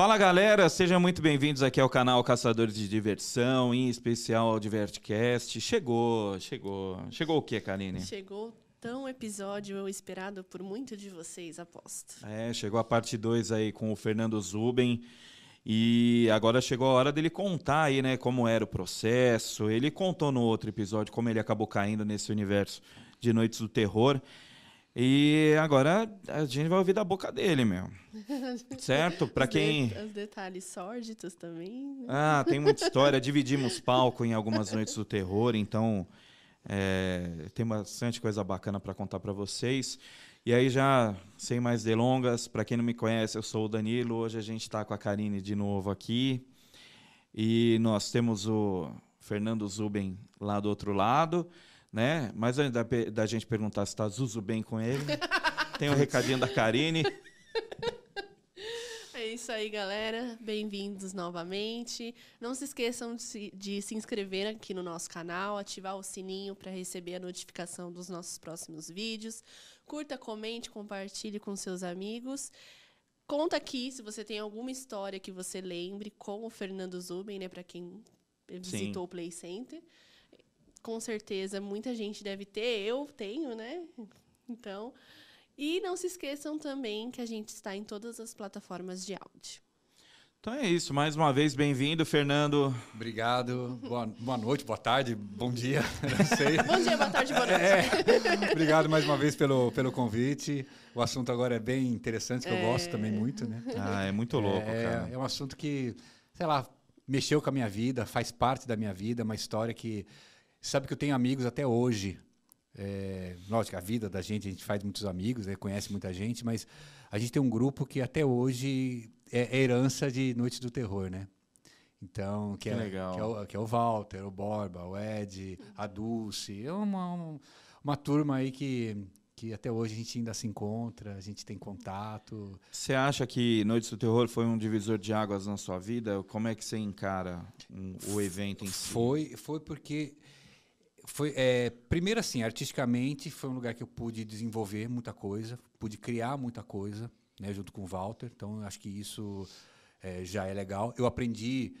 Fala galera, sejam muito bem-vindos aqui ao canal Caçadores de Diversão, em especial ao Divertcast. Chegou, chegou. Chegou o que, Karine? Chegou tão episódio esperado por muito de vocês, aposto. É, chegou a parte 2 aí com o Fernando Zuben. E agora chegou a hora dele contar aí, né, como era o processo. Ele contou no outro episódio como ele acabou caindo nesse universo de Noites do Terror. E agora a gente vai ouvir da boca dele, meu. Certo? Para quem. De, os detalhes sórdidos também. Né? Ah, tem muita história. Dividimos palco em algumas noites do terror, então é, tem bastante coisa bacana para contar para vocês. E aí, já sem mais delongas, para quem não me conhece, eu sou o Danilo. Hoje a gente está com a Karine de novo aqui. E nós temos o Fernando Zuben lá do outro lado né? Mas antes da, da gente perguntar se está Zuzu bem com ele, tem o um recadinho da Karine. É isso aí, galera. Bem-vindos novamente. Não se esqueçam de se, de se, inscrever aqui no nosso canal, ativar o sininho para receber a notificação dos nossos próximos vídeos. Curta, comente, compartilhe com seus amigos. Conta aqui se você tem alguma história que você lembre com o Fernando Zuben, né, para quem visitou Sim. o Play Center com certeza muita gente deve ter, eu tenho, né? Então, e não se esqueçam também que a gente está em todas as plataformas de áudio. Então é isso, mais uma vez bem-vindo, Fernando. Obrigado. Boa, boa noite, boa tarde, bom dia. Não sei. bom dia, boa tarde, boa noite. É, obrigado mais uma vez pelo, pelo convite. O assunto agora é bem interessante, que é... eu gosto também muito, né? Ah, é muito louco, é, cara. É um assunto que, sei lá, mexeu com a minha vida, faz parte da minha vida, uma história que sabe que eu tenho amigos até hoje. É, lógico, a vida da gente, a gente faz muitos amigos, né, conhece muita gente, mas a gente tem um grupo que até hoje é, é herança de Noites do Terror, né? Então, que, que é, legal. Que, é o, que é o Walter, o Borba, o Ed, a Dulce. É uma, uma, uma turma aí que, que até hoje a gente ainda se encontra, a gente tem contato. Você acha que Noites do Terror foi um divisor de águas na sua vida? Como é que você encara um, o evento em si? Foi, foi porque foi é, primeiro assim artisticamente foi um lugar que eu pude desenvolver muita coisa pude criar muita coisa né junto com o Walter. Então acho que isso é, já é legal. Eu aprendi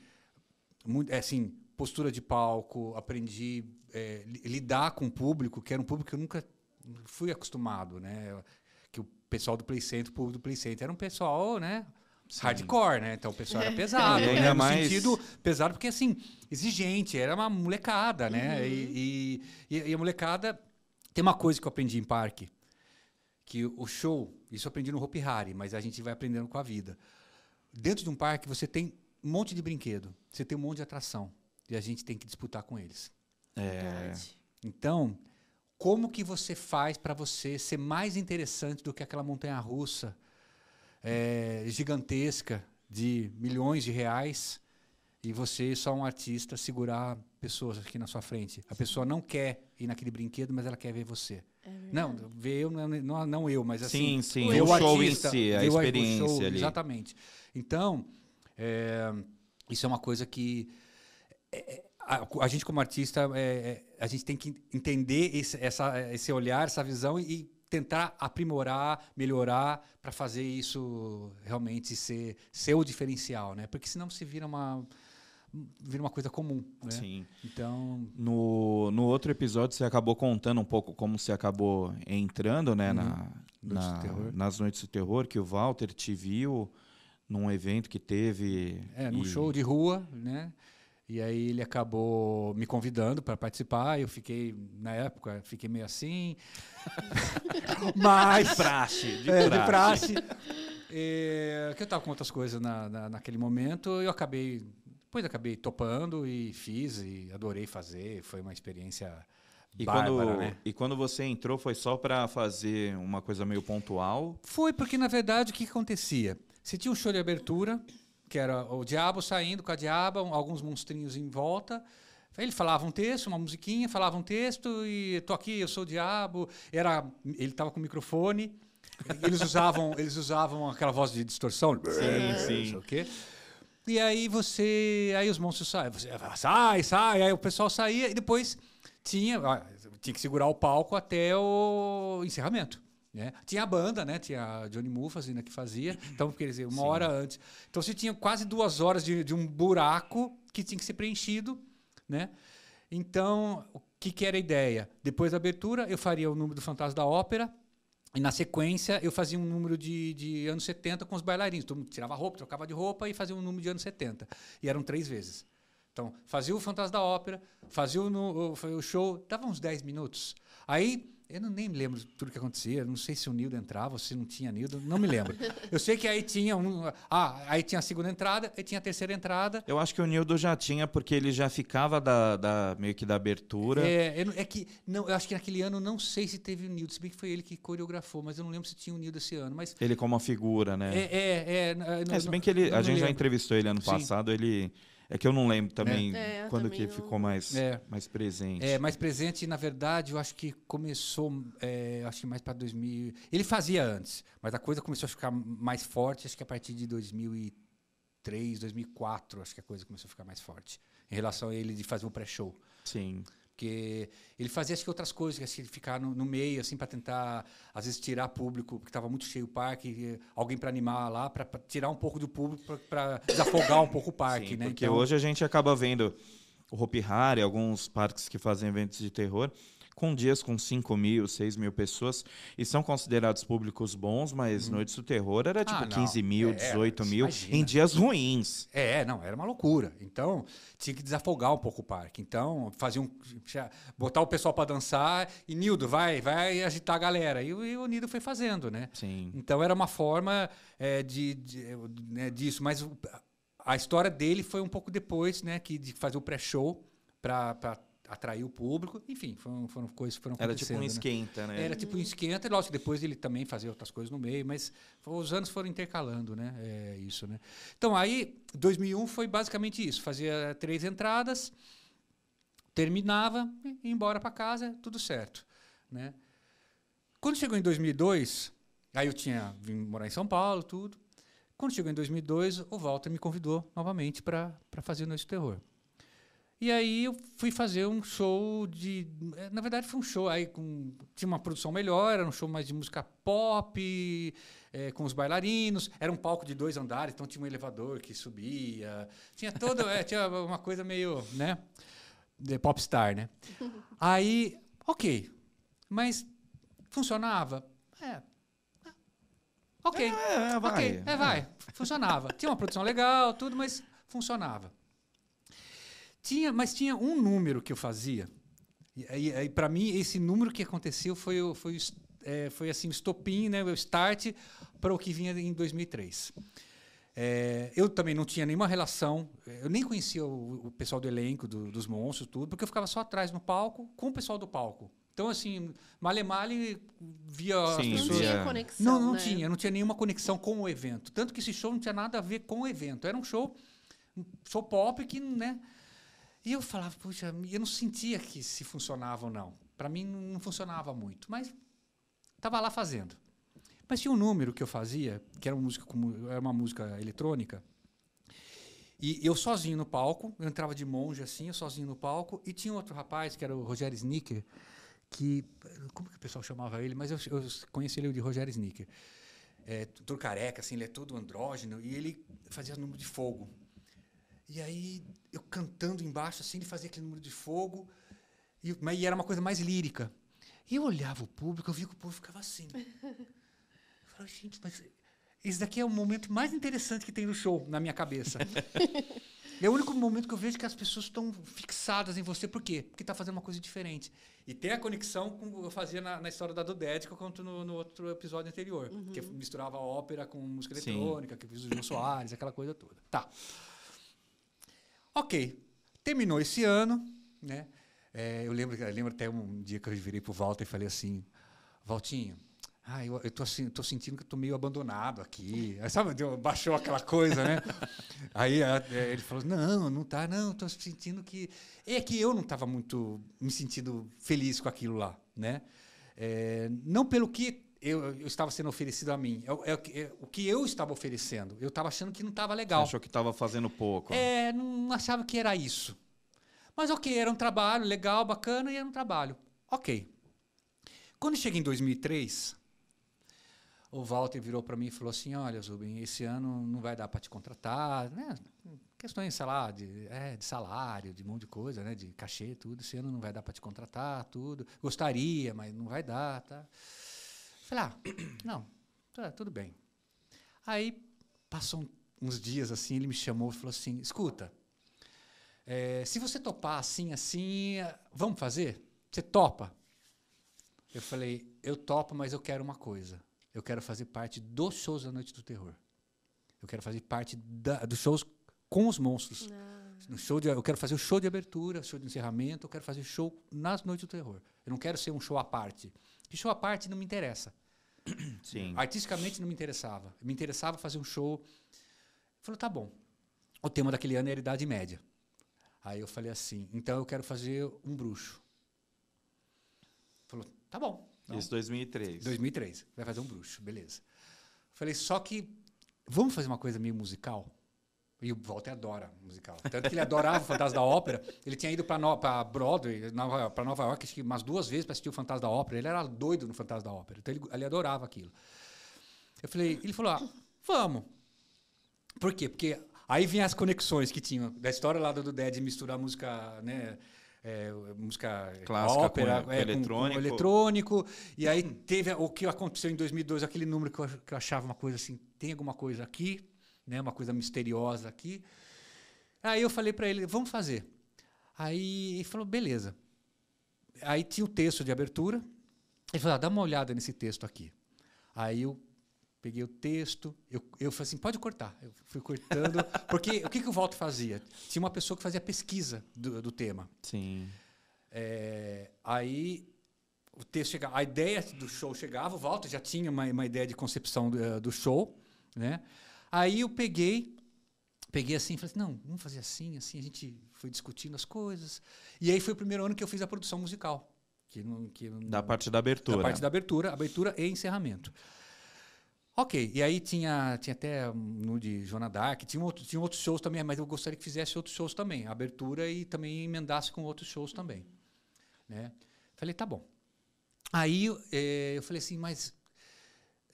muito é, assim postura de palco aprendi é, lidar com o público que era um público que eu nunca fui acostumado né? Que o pessoal do Play Center o público do Play Center era um pessoal né Sim. hardcore, né? Então o pessoal era pesado. É, né? No mais... sentido pesado, porque assim, exigente, era uma molecada, né? Uhum. E, e, e, a molecada. Tem uma coisa que eu aprendi em parque, que o show, isso eu aprendi no Hopi Hari, mas a gente vai aprendendo com a vida. Dentro de um parque, você tem um monte de brinquedo, você tem um monte de atração. E a gente tem que disputar com eles. É. Então, como que você faz para você ser mais interessante do que aquela montanha russa? É, gigantesca de milhões de reais e você, só um artista, segurar pessoas aqui na sua frente. A pessoa não quer ir naquele brinquedo, mas ela quer ver você. É não, ver eu, não, não, eu, mas assim. Sim, sim, o, o show artista, em si, a experiência show, ali. Exatamente. Então, é, isso é uma coisa que. É, a, a, gente, como artista, é, é, a gente tem que entender esse, essa, esse olhar, essa visão e tentar aprimorar, melhorar para fazer isso realmente ser, ser o diferencial, né? Porque senão se vira uma vira uma coisa comum, né? Sim. Então, no, no outro episódio você acabou contando um pouco como você acabou entrando, né, na, uhum. na nas noites do terror, que o Walter te viu num evento que teve, é, num e... show de rua, né? E aí ele acabou me convidando para participar. Eu fiquei, na época, fiquei meio assim. Mas. De praxe. De é, praxe. De praxe. É, que eu estava com outras coisas na, na, naquele momento. Eu acabei. Depois acabei topando e fiz e adorei fazer. Foi uma experiência. E, bárbara, quando, né? e quando você entrou, foi só para fazer uma coisa meio pontual? Foi, porque na verdade o que, que acontecia? Você tinha um show de abertura, que era o diabo saindo com a diaba, alguns monstrinhos em volta. Ele falava um texto, uma musiquinha, falava um texto e tô aqui, eu sou o diabo. Era, ele estava com o microfone. Eles usavam, eles usavam aquela voz de distorção. Sim, sim. O quê? E aí você, aí os monstros saem, você sai, sai, aí o pessoal saía e depois tinha, tinha que segurar o palco até o encerramento. Né? Tinha a banda, né? Tinha a Johnny Mufasina que fazia. Então, quer dizer, uma Sim. hora antes. Então, você tinha quase duas horas de, de um buraco que tinha que ser preenchido, né? Então, o que, que era a ideia? Depois da abertura, eu faria o número do Fantasma da Ópera, e na sequência, eu fazia um número de, de anos 70 com os bailarinos. Todo mundo tirava roupa, trocava de roupa e fazia um número de anos 70. E eram três vezes. Então, fazia o Fantasma da Ópera, fazia o, o, o show, dava uns 10 minutos. Aí eu não, nem me lembro tudo que acontecia. Não sei se o Nildo entrava ou se não tinha Nildo. Não me lembro. Eu sei que aí tinha um. Ah, aí tinha a segunda entrada, aí tinha a terceira entrada. Eu acho que o Nildo já tinha, porque ele já ficava da, da meio que da abertura. É, é que. Não, eu acho que naquele ano não sei se teve o Nildo, se bem que foi ele que coreografou, mas eu não lembro se tinha o Nildo esse ano. Mas, ele como uma figura, né? É, é. é, não, é se bem que ele, a gente já entrevistou ele ano Sim. passado, ele é que eu não lembro também é. é quando também que não... ficou mais, é. mais presente. É, mais presente, na verdade, eu acho que começou, é, acho que mais para 2000. Ele fazia antes, mas a coisa começou a ficar mais forte, acho que a partir de 2003, 2004, acho que a coisa começou a ficar mais forte. Em relação a ele de fazer um pré-show. Sim. Porque ele fazia acho que outras coisas, assim, ficar no, no meio, assim, para tentar, às vezes, tirar público, porque estava muito cheio o parque, alguém para animar lá, para tirar um pouco do público, para desafogar um pouco o parque, Sim, né? Porque então... hoje a gente acaba vendo o Hopi Hari, alguns parques que fazem eventos de terror, com dias com 5 mil, 6 mil pessoas, e são considerados públicos bons, mas hum. Noites do Terror era tipo ah, 15 mil, é, 18 mil, imagina. em dias ruins. É, não, era uma loucura. Então, tinha que desafogar um pouco o parque. Então, fazia um, botar o pessoal para dançar e Nildo, vai, vai agitar a galera. E, e, o Nildo foi fazendo, né? Sim. Então, era uma forma é, de, de né, disso, mas a história dele foi um pouco depois, né, que de fazer o pré-show para atrair o público, enfim, foram, foram coisas que foram Era tipo um né? esquenta, né? Era tipo um esquenta, e lógico, depois ele também fazia outras coisas no meio, mas os anos foram intercalando, né? É isso, né? Então, aí, 2001 foi basicamente isso, fazia três entradas, terminava, ia embora para casa, tudo certo, né? Quando chegou em 2002, aí eu tinha vim morar em São Paulo, tudo. Quando chegou em 2002, o Walter me convidou novamente para fazer Noite Terror. E aí eu fui fazer um show de. Na verdade, foi um show aí com. Tinha uma produção melhor, era um show mais de música pop, é, com os bailarinos. Era um palco de dois andares, então tinha um elevador que subia. Tinha todo. é, tinha uma coisa meio. né? De popstar, né? Aí, ok. Mas funcionava? É. Ok. É, é vai. Ok, é, vai. Funcionava. Tinha uma produção legal, tudo, mas funcionava. Tinha, mas tinha um número que eu fazia. E, e, e para mim, esse número que aconteceu foi, foi, é, foi assim, o estopim, né, o start para o que vinha em 2003. É, eu também não tinha nenhuma relação, eu nem conhecia o, o pessoal do elenco, do, dos monstros, tudo, porque eu ficava só atrás no palco com o pessoal do palco. Então, assim, male male via Sim, as pessoas. Não tinha conexão. Não, não né? tinha, não tinha nenhuma conexão com o evento. Tanto que esse show não tinha nada a ver com o evento. Era um show, um show pop que, né? E eu falava, puxa, eu não sentia que se funcionava ou não. Para mim não funcionava muito, mas estava lá fazendo. Mas tinha um número que eu fazia, que era uma música, era uma música eletrônica, e eu sozinho no palco, eu entrava de monge assim, eu sozinho no palco, e tinha outro rapaz, que era o Rogério Snicker, que. Como que o pessoal chamava ele? Mas eu, eu conheci ele de Rogério Snicker. É, todo careca, assim, ele é todo andrógeno, e ele fazia número de fogo. E aí, eu cantando embaixo, assim, ele fazia aquele número de fogo, e, mas e era uma coisa mais lírica. E eu olhava o público, eu via que o povo ficava assim. Eu falava, gente, mas esse daqui é o momento mais interessante que tem no show, na minha cabeça. é o único momento que eu vejo que as pessoas estão fixadas em você. Por quê? Porque está fazendo uma coisa diferente. E tem a conexão com eu fazia na, na história da Duded, que eu conto no, no outro episódio anterior. Uhum. Que misturava ópera com música eletrônica, Sim. que fiz o João Soares, aquela coisa toda. Tá. Ok, terminou esse ano, né? É, eu lembro, eu lembro até um dia que eu virei pro Walter e falei assim, Valtinho, ah, eu, eu tô, assim, tô sentindo que eu tô meio abandonado aqui. Aí, sabe, deu, baixou aquela coisa, né? Aí é, ele falou, não, não tá, não, tô sentindo que... É que eu não estava muito me sentindo feliz com aquilo lá, né? É, não pelo que eu, eu, estava sendo oferecido a mim. É, é, é, o que eu estava oferecendo. Eu estava achando que não estava legal. Você achou que estava fazendo pouco. É, não achava que era isso. Mas ok, era um trabalho legal, bacana, e era um trabalho. Ok. Quando cheguei em 2003, o Walter virou para mim e falou assim: Olha, Zubin, esse ano não vai dar para te contratar, né? Questões, sei lá, de, é, de salário, de um monte de coisa, né? De cachê, tudo. Esse ano não vai dar para te contratar, tudo. Gostaria, mas não vai dar, tá? Falei, ah, não, tá, tudo bem. Aí passou uns dias assim, ele me chamou e falou assim: Escuta, é, se você topar assim, assim, vamos fazer? Você topa? Eu falei: Eu topo, mas eu quero uma coisa eu quero fazer parte dos shows da Noite do Terror. Eu quero fazer parte da, dos shows com os monstros. Ah. No show de, eu quero fazer o show de abertura, show de encerramento, eu quero fazer show nas Noites do Terror. Eu não quero ser um show à parte. E show à parte não me interessa. Sim. Artisticamente não me interessava. Me interessava fazer um show. Falou, tá bom. O tema daquele ano era Idade Média. Aí eu falei assim, então eu quero fazer um bruxo. Falou, tá bom. Não. Isso 2003. 2003. Vai fazer um bruxo, beleza. Falei, só que vamos fazer uma coisa meio musical? E o Walter adora musical. Tanto que ele adorava o Fantasma da Ópera. Ele tinha ido para no, Broadway, para Nova York, acho que umas duas vezes para assistir o Fantasma da Ópera. Ele era doido no Fantasma da Ópera. Então ele, ele adorava aquilo. Eu falei, ele falou, ah, vamos. Por quê? Porque aí vinham as conexões que tinham da história lá do Dead misturar música, né? é, música clássica, ópera, com, é, eletrônico. Com, com eletrônico. E aí teve o que aconteceu em 2002, aquele número que eu, que eu, achava uma coisa assim, tem alguma coisa aqui, né, uma coisa misteriosa aqui. Aí eu falei para ele, vamos fazer. Aí ele falou, beleza. Aí tinha o texto de abertura. Ele falou, ah, dá uma olhada nesse texto aqui. Aí eu peguei o texto, eu, eu falei assim, pode cortar. Eu fui cortando, porque o que, que o Walter fazia? Tinha uma pessoa que fazia pesquisa do, do tema. Sim. É, aí o texto chegava, a ideia do show chegava, o Walter já tinha uma, uma ideia de concepção do, do, show, né? Aí eu peguei, peguei assim, falei assim, não, vamos fazer assim, assim, a gente foi discutindo as coisas. E aí foi o primeiro ano que eu fiz a produção musical. Que não, que não, da parte da abertura. Da parte da abertura, abertura e encerramento. Ok, e aí tinha, tinha até no de Joana Dark, tinha, outro, tinha outros shows também, mas eu gostaria que fizesse outros shows também, abertura e também emendasse com outros shows também. Né? Falei, tá bom. Aí é, eu falei assim, mas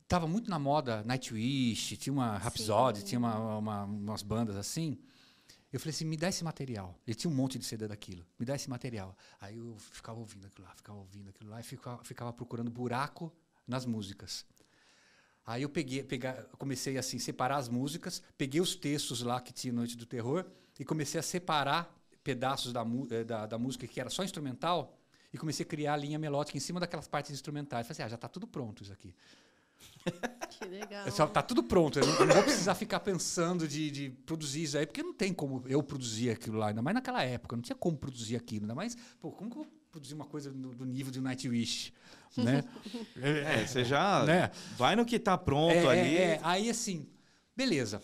estava muito na moda Nightwish, tinha uma Rhapsody, tinha uma, uma, umas bandas assim. Eu falei assim, me dá esse material. Ele tinha um monte de CD daquilo. Me dá esse material. Aí eu ficava ouvindo aquilo lá, ficava ouvindo aquilo lá e ficava, ficava procurando buraco nas músicas. Aí eu peguei, pegar, comecei assim separar as músicas, peguei os textos lá que tinha Noite do Terror e comecei a separar pedaços da, eh, da, da música que era só instrumental e comecei a criar a linha melódica em cima daquelas partes instrumentais. Falei assim, ah, já está tudo pronto isso aqui. Que legal. Só, tá tudo pronto. Eu não, eu não vou precisar ficar pensando de, de, produzir isso aí, porque não tem como eu produzir aquilo lá, ainda mais naquela época. Não tinha como produzir aquilo, ainda mais. Pô, como que eu vou produzir uma coisa do, do nível de Nightwish? né? É, você já né? vai no que está pronto é, ali. É, aí assim, beleza.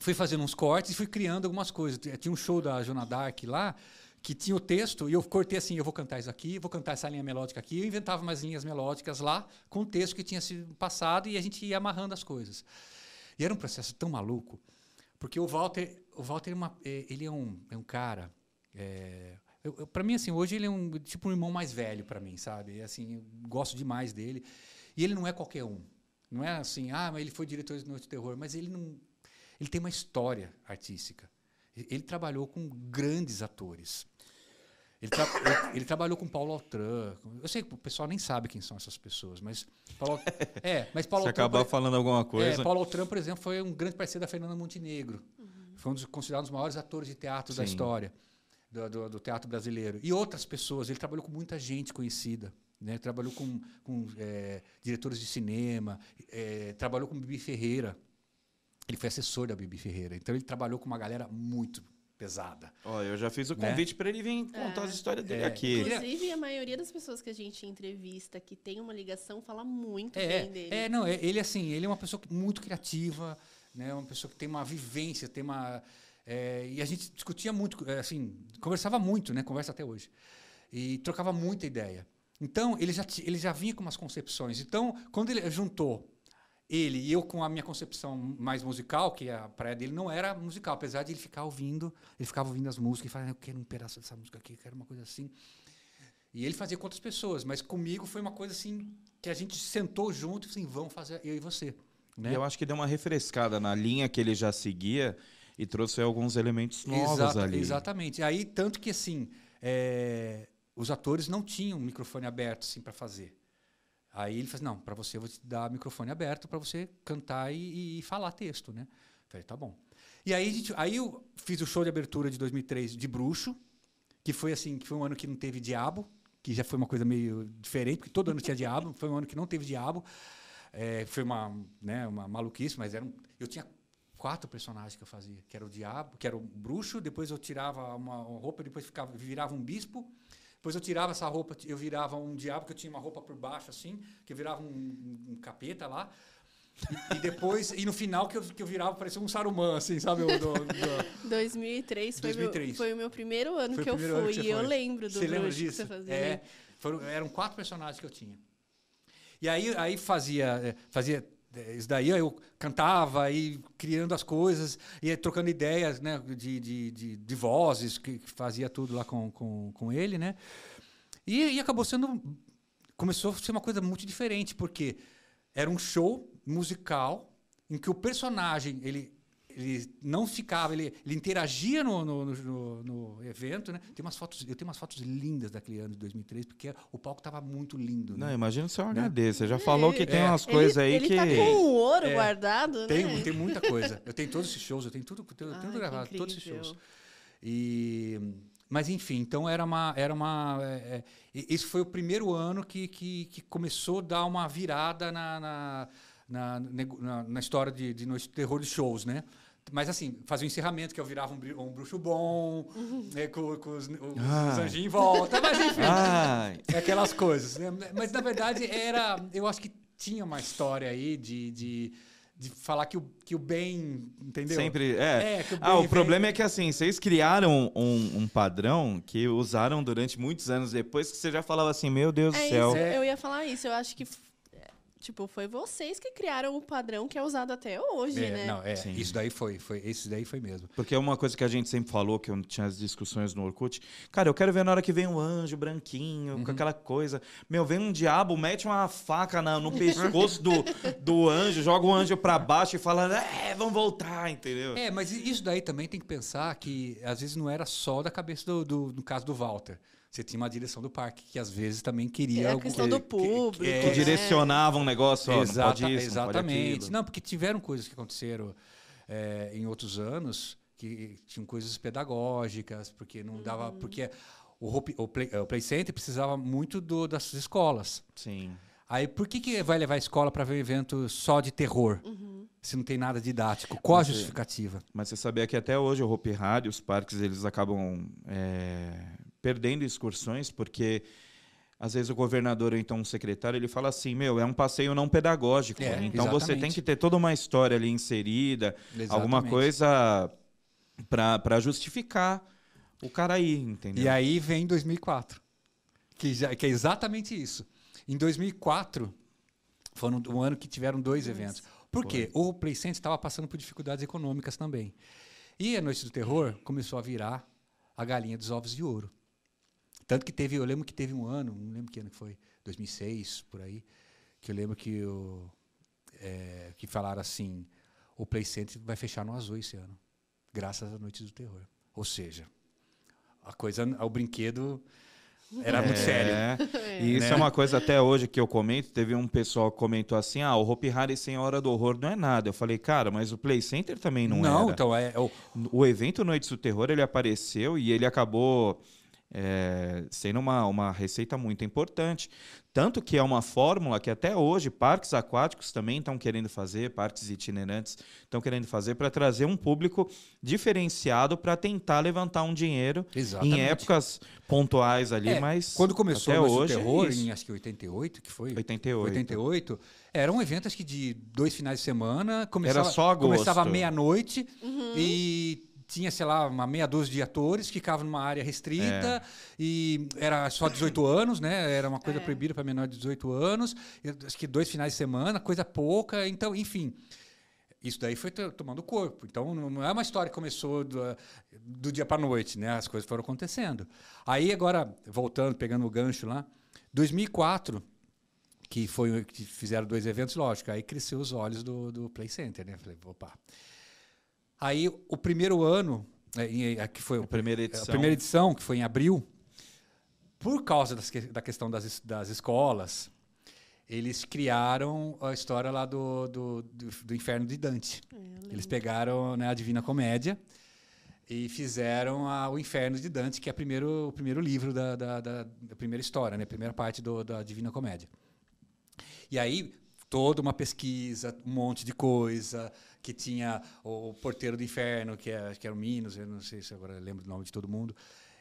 Fui fazendo uns cortes e fui criando algumas coisas. Tinha um show da Jona Dark lá que tinha o texto e eu cortei assim, eu vou cantar isso aqui, vou cantar essa linha melódica aqui. Eu inventava umas linhas melódicas lá com o texto que tinha sido passado e a gente ia amarrando as coisas. E era um processo tão maluco, porque o Walter, o Walter é uma, é, ele é um, é um cara é, para mim, assim, hoje ele é um tipo um irmão mais velho para mim, sabe? assim, eu gosto demais dele. E ele não é qualquer um. Não é assim, ah, mas ele foi diretor de Noite do Terror, mas ele não. Ele tem uma história artística. Ele trabalhou com grandes atores. Ele, tra ele, ele, trabalhou com Paulo Altran. Eu sei que o pessoal nem sabe quem são essas pessoas, mas Paulo, é, mas Paulo Se Altran, acabar falando alguma coisa. É, Paulo Altran, por exemplo, foi um grande parceiro da Fernanda Montenegro. Uhum. Foi um dos considerados os maiores atores de teatro Sim. da história do, do, do, teatro brasileiro. E outras pessoas. Ele trabalhou com muita gente conhecida. Né? Trabalhou com, com é, diretores de cinema, é, trabalhou com Bibi Ferreira. Ele foi assessor da Bibi Ferreira. Então ele trabalhou com uma galera muito pesada. Ó, eu já fiz o né? convite né? para ele vir contar é. as histórias dele é. aqui. Inclusive, a maioria das pessoas que a gente entrevista que tem uma ligação fala muito é, bem dele. É, não, é, ele assim, ele é uma pessoa muito criativa, né? Uma pessoa que tem uma vivência, tem uma é, e a gente discutia muito, é, assim, conversava muito, né? Conversa até hoje. E trocava muita ideia. Então, ele já, ele já vinha com umas concepções. Então, quando ele juntou ele e eu com a minha concepção mais musical, que a praia dele não era musical, apesar de ele ficar ouvindo, ele ficava ouvindo as músicas e falando, eu quero um pedaço dessa música aqui, eu quero uma coisa assim. E ele fazia com outras pessoas, mas comigo foi uma coisa assim que a gente sentou junto e assim, vamos fazer eu e você. Né? E eu acho que deu uma refrescada na linha que ele já seguia e trouxe alguns elementos novos Exata- ali. Exatamente. Aí, tanto que assim, é, os atores não tinham microfone aberto assim, para fazer. Aí ele falou não, para você eu vou te dar microfone aberto para você cantar e, e falar texto, né? Falei, tá bom. E aí, gente- aí eu fiz o show de abertura de 2003 de Bruxo, que foi assim, que foi um ano que não teve diabo, que já foi uma coisa meio diferente, porque todo ano tinha diabo, foi um ano que não teve diabo. É, foi uma, né, uma maluquice, mas era um, eu tinha quatro personagens que eu fazia, que era o diabo, que era o bruxo, depois eu tirava uma, uma roupa, depois ficava, virava um bispo, depois eu tirava essa roupa, eu virava um diabo, que eu tinha uma roupa por baixo assim, que eu virava um, um- um capeta lá. E, e depois, e no final que eu, que eu virava, parecia um Saruman, assim, sabe? do- do- 2003 foi, 2003. Meu, foi o meu primeiro ano Foi que eu fui. que e eu lembro do Você lembra disso? você fazia. É, foram, eram quatro personagens que eu tinha. E aí, aí fazia, eh, fazia isso daí, eu cantava, aí criando as coisas, ia trocando ideias né, de, de, de, de vozes, que fazia tudo lá com, com, com ele, né? E, e acabou sendo. Começou a ser uma coisa muito diferente, porque era um show musical em que o personagem ele, ele não ficava, ele, ele interagia no, no, no- no evento, né? Tem umas fotos, eu tenho umas fotos lindas daquele ano de 2003, porque o palco estava muito lindo. Não, Né? imagina o seu Né? HD. Você já falou que tem É. umas coisas aí ele que. tá com o ouro É. guardado, Tem, né? tem muita coisa. Eu tenho todos esses shows, eu tenho tudo, tenho Ai, tudo gravado, todos esses shows. E, mas enfim, então era uma, era uma, é, é, esse foi o primeiro ano que, que, que começou a dar uma virada na, na, na, na- na história de, de terror de shows, né? Mas assim, fazia o encerramento, que eu virava um, um bruxo bom, né, com, com os, os Ah. anjinhos em volta, mas enfim. Ai, É aquelas coisas. Né? Mas, na verdade, era. Eu acho que tinha uma história aí de, de, de falar que o, que o bem. Entendeu? sempre. É. É, que o Ah, o problema vem- é que assim, vocês criaram um, um padrão que usaram durante muitos anos depois que você já falava assim, meu Deus do É céu. isso, eu ia falar isso. Eu acho que, tipo, foi vocês que criaram o padrão que é usado até hoje, É, né? Não, é, Sim. isso daí foi, foi. Esse daí foi mesmo. Porque é uma coisa que a gente sempre falou, que eu tinha as discussões no Orkut. Cara, eu quero ver na hora que vem um anjo branquinho, Uhum. com aquela coisa. Meu, vem um diabo, mete uma faca na- no pescoço do, do anjo, joga o anjo pra baixo e fala, é, vamos voltar, entendeu? É, mas isso daí também tem que pensar que às vezes não era só da cabeça do, do- no caso do Walter. Você tinha uma direção do parque que às vezes também queria. É a algo- questão que- do que- público, é, Que né? direcionava um negócio, ó, não Exata- pode isso, não pode exatamente. aquilo. Não, porque tiveram coisas que aconteceram é, em outros anos que tinham coisas pedagógicas, porque não dava, Uhum. porque o, o, play, o Play Center precisava muito do, das escolas. Sim. Aí por que, que vai levar a escola para ver um evento só de terror? Uhum. Se não tem nada didático? Qual a é, justificativa? Mas você sabia que até hoje o Hopi Hari, os parques, eles acabam é, perdendo excursões porque às vezes o governador ou então um secretário ele fala assim, meu, é um passeio não pedagógico. É, então você tem exatamente. que ter toda uma história ali inserida, alguma Exatamente. coisa para justificar o cara ir, entendeu? E aí vem 2004, que, já, que é exatamente isso. Em 2004, foi um, ano que tiveram dois eventos. Por quê? O Play Center estava passando por dificuldades econômicas também. E a Noite do Terror começou a virar a galinha dos ovos de ouro. Tanto que teve, eu lembro que teve um ano, não lembro que ano que foi, 2006, por aí, que eu lembro que, o, é, que falaram assim, o Play Center vai fechar no Azul esse ano, graças à Noite do Terror. Ou seja, a coisa, o brinquedo era muito sério. É, E isso Né? é uma coisa até hoje que eu comento. Teve um pessoal que comentou assim: ah, o Hopi Hari sem Hora do Horror não é nada. Eu falei, cara, mas o Play Center também não, Não, era. então é, é o, O evento Noites do Terror ele apareceu e ele acabou é, sendo uma, uma receita muito importante. Tanto que é uma fórmula que até hoje parques aquáticos também estão querendo fazer, parques itinerantes estão querendo fazer para trazer um público diferenciado para tentar levantar um dinheiro Exatamente. em épocas pontuais ali, É, mas quando começou até o hoje é Terror, isso. em acho que 88, que foi? 88. 88, era um evento acho que de dois finais de semana, começava, só agosto. começava à meia-noite e tinha, sei lá, uma meia dúzia de atores que ficavam numa área restrita e era só 18 anos, né? Era uma coisa É. proibida para menor de 18 anos. Eu acho que dois finais de semana, coisa pouca. Então, enfim, isso daí foi to- tomando corpo. Então, não não é uma história que começou do, do dia para noite, né? As coisas foram acontecendo. Aí, agora, voltando, pegando o gancho lá, 2004, que foi que fizeram dois eventos, lógico. Aí cresceu os olhos do, do Play Center, né? Falei, opa. Aí o primeiro ano, é, que foi a primeira edição. a primeira edição, que foi em abril, por causa das, da questão das, das escolas, eles criaram a história lá do, do, do, do Inferno de Dante. É, eles pegaram né, a Divina Comédia e fizeram a, o Inferno de Dante, que é primeiro, o primeiro livro da, da, da, da primeira história, né, a primeira parte do, da Divina Comédia. E aí, toda uma pesquisa, um monte de coisa, que tinha o, o Porteiro do Inferno, que, é, que era o Minos, eu não sei se agora lembro do nome de todo mundo.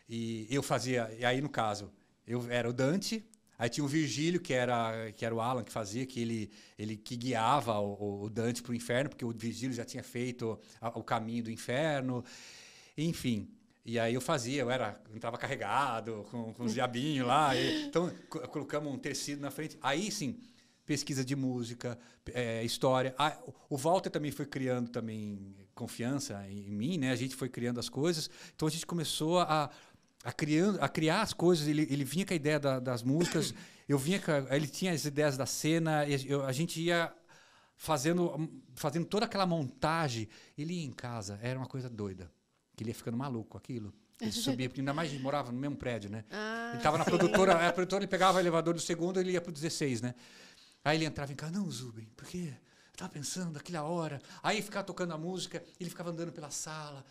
E eu fazia, e aí no caso, eu era o Dante, Aí tinha o Virgílio, que era, que era o Alan que fazia, que ele, ele que guiava o, o Dante para o inferno, porque o Virgílio já tinha feito a, o caminho do inferno. Enfim. E aí eu fazia, eu era, entrava carregado, com, com os diabinhos lá. E, então, colocamos um tecido na frente. Aí sim, pesquisa de música, é, história. Ah, o Walter também foi criando também confiança em mim, né? A gente foi criando as coisas. Então a gente começou a, a, criando, a criar as coisas. Ele, ele vinha com a ideia da, das músicas, eu vinha com, ele tinha as ideias da cena, eu, a gente ia fazendo, fazendo toda aquela montagem. Ele ia em casa, era uma coisa doida, que ele ia ficando maluco com aquilo. Ele subia, porque ainda mais morava no mesmo prédio, né? Ah, ele estava na produtora, a produtora ele pegava o elevador do segundo, ele ia para o 16, né? Aí ele entrava em casa, não, Zubin, porque eu estava pensando aquela hora. Aí ficava tocando a música, ele ficava andando pela sala.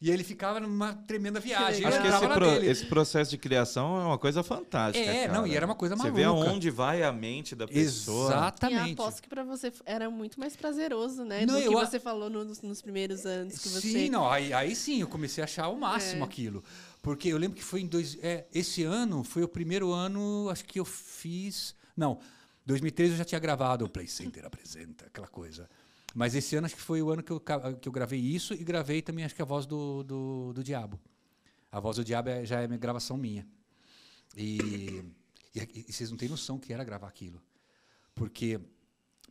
E ele ficava numa tremenda viagem. Acho que esse, pro, esse, processo de criação é uma coisa fantástica. É, cara. não, e era uma coisa maluca. Você vê aonde vai a mente da pessoa. Exatamente. E aposto que para você era muito mais prazeroso, né? Não, do que você falou nos, nos, primeiros anos que você. Sim, não, aí, aí sim, eu comecei a achar o máximo é. aquilo. Porque eu lembro que foi em dois. É, esse ano foi o primeiro ano, acho que eu fiz. Não, 2013 eu já tinha gravado o Play Center apresenta, aquela coisa. Mas esse ano acho que foi o ano que eu, que eu gravei isso e gravei também, acho que a voz do, do, do Diabo. A voz do Diabo é, já é gravação minha. E, e, e, vocês não têm noção que era gravar aquilo. Porque,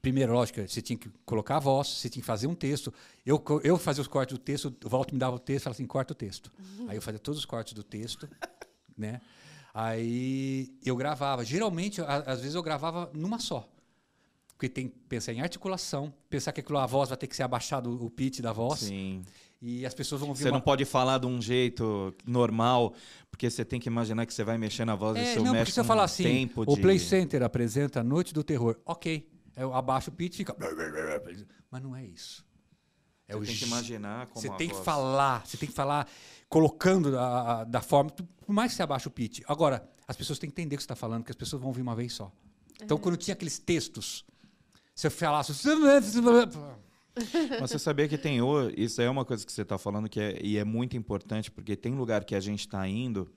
primeiro, lógico, você tinha que colocar a voz, você tinha que fazer um texto. Eu, eu fazia os cortes do texto, o Walter me dava o texto e falava assim, corta o texto. Uhum. Aí eu fazia todos os cortes do texto, né? Aí eu gravava. Geralmente, às vezes eu gravava numa só porque tem que pensar em articulação, pensar que aquilo, a voz vai ter que ser abaixado o pitch da voz. Sim. E as pessoas vão ouvir Você uma... não pode falar de um jeito normal, porque você tem que imaginar que você vai mexer na voz é, e seu não, mexe se eu falar assim, o Play Center apresenta a Noite do Terror. OK. Eu abaixo o pitch e fica Mas não é isso. É você o tem que imaginar como Você tem voz... que falar, você tem que falar colocando a, a, da forma, por mais que você abaixe o pitch. Agora, as pessoas têm que entender o que você está falando, porque as pessoas vão ouvir uma vez só. Então, quando tinha aqueles textos se eu falasse. Mas você sabia que tem. Isso é uma coisa que você está falando que é, e é muito importante, porque tem lugar que a gente está indo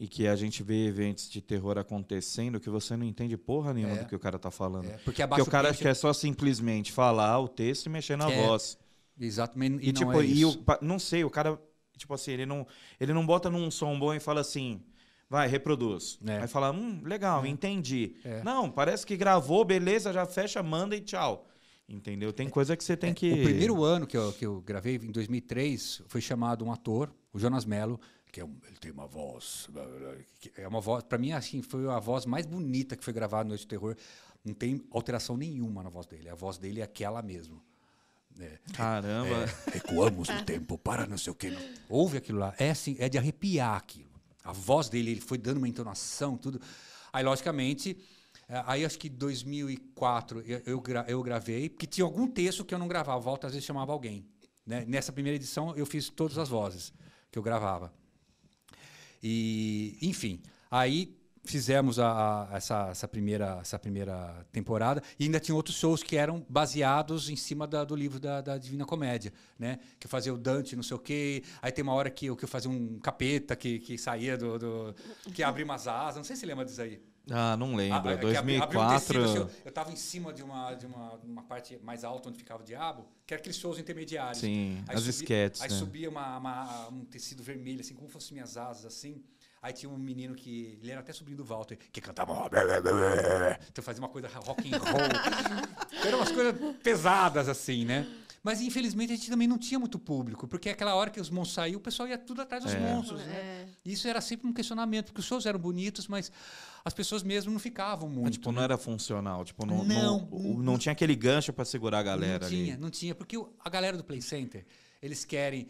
e que a gente vê eventos de terror acontecendo que você não entende porra nenhuma é. do que o cara está falando. É. Porque, porque, o cara acha que é só simplesmente falar o texto e mexer na é. voz. Exatamente. E, e tipo, não, é e o, não sei, o cara, tipo assim, ele não, ele não bota num som bom e fala assim. Vai, reproduz. É. Aí fala, hum, legal, entendi. Não, parece que gravou, beleza, já fecha, manda e tchau. Entendeu? Tem coisa que você tem que. O primeiro ano que eu, que eu gravei, em 2003, foi chamado um ator, o Jonas Mello, que é um, ele tem uma voz. É uma voz. Para mim, assim, foi a voz mais bonita que foi gravada no Noite do Terror. Não tem alteração nenhuma na voz dele. A voz dele é aquela mesmo. É, Caramba! É, recuamos no tempo para não sei o quê. Ouve aquilo lá. É assim, é de arrepiar aquilo a voz dele, ele foi dando uma entonação, tudo. Aí, logicamente, é, aí acho que 2004 eu, eu, eu gravei, porque tinha algum texto que eu não gravava, a volta às vezes chamava alguém. Né? Nessa primeira edição eu fiz todas as vozes que eu gravava. E, enfim, aí fizemos a, a, essa, essa, primeira, essa primeira temporada e ainda tinha outros shows que eram baseados em cima da, do livro da, da, Divina Comédia, né? Que eu fazia o Dante, não sei o quê. Aí tem uma hora que eu, que eu fazia um capeta que, que saía do, do que abria umas asas. Não sei se você lembra disso aí. Ah, não lembro. Ah, 2004. Um tecido, assim, eu estava em cima de uma, de uma, uma parte mais alta onde ficava o diabo, que era aqueles shows intermediários. Sim, aí as subia, esquetes. Aí né? subia uma, uma, um tecido vermelho, assim, como fossem minhas asas, assim. Aí tinha um menino que. Ele era até sobrinho do Walter, que cantava. Então fazia uma coisa rock and roll. Eram umas coisas pesadas, assim, né? Mas infelizmente a gente também não tinha muito público, porque aquela hora que os monstros saíram, o pessoal ia tudo atrás dos É. monstros, né? É. Isso era sempre um questionamento, porque os shows eram bonitos, mas as pessoas mesmo não ficavam muito. Mas, tipo, né? não era funcional. Tipo, não, Não, não, não- não tinha aquele gancho pra segurar a galera não ali. tinha, não tinha, porque a galera do Play Center, eles querem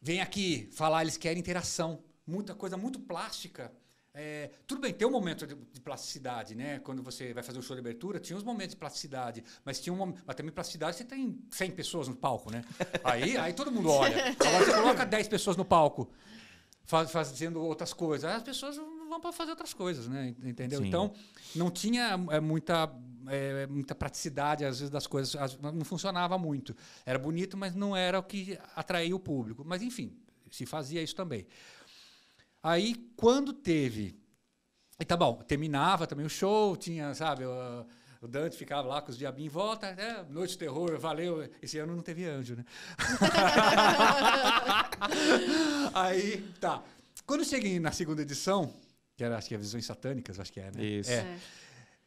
vem aqui falar, eles querem interação, muita coisa muito plástica. É, tudo bem, tem um momento de, de plasticidade, né? Quando você vai fazer o show de abertura, tinha uns momentos de plasticidade, mas tinha um mas também plasticidade, você tem 100 pessoas no palco, né? Aí, aí todo mundo olha. Agora você coloca 10 pessoas no palco faz- fazendo outras coisas. Aí as pessoas vão para fazer outras coisas, né? Entendeu? Sim. Então, não tinha é, muita, é, muita praticidade, às vezes, das coisas. As- não funcionava muito. Era bonito, mas não era o que atraía o público. Mas, enfim, se fazia isso também. Aí, quando teve. E tá bom, terminava também o show, tinha, sabe, o, o Dante ficava lá com os diabinhos em volta, né? Noite de terror, valeu. Esse ano não teve anjo, né? Aí, tá. Quando eu cheguei na segunda edição, que era, acho que é Visões Satânicas, acho que é, né? Isso. É,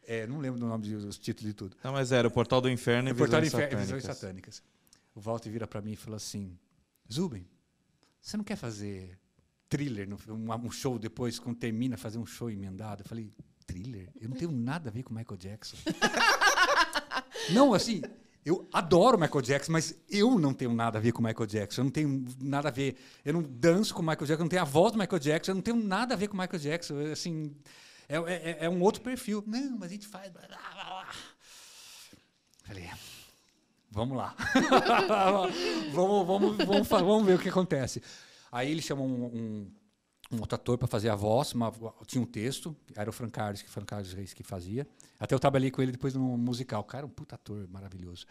é, não lembro do nome dos títulos de tudo. Não, mas era o Portal do Inferno e É Portal do Visões Inferno, Satânicas. Visões Satânicas. O Walter vira pra mim e falou assim: Zuben, você não quer fazer thriller, um, show depois, quando termina, fazer um show emendado? Eu falei: thriller? Eu não tenho nada a ver com Michael Jackson. não, assim, eu adoro Michael Jackson, mas eu não tenho nada a ver com Michael Jackson. Eu não tenho nada a ver. Eu não danço com Michael Jackson, eu não tenho a voz do Michael Jackson, eu não tenho nada a ver com Michael Jackson. Assim, é, é- é um outro perfil. Não, mas a gente faz. Falei, vamos lá. vamos, vamos, vamos, vamos ver o que acontece. Aí ele chamou um, um, um outro ator para fazer a voz, uma- tinha um texto, era o Fran Carlos, que Fran Carlos Reis que fazia. Até eu trabalhei com ele depois no musical. O cara é um puta ator maravilhoso,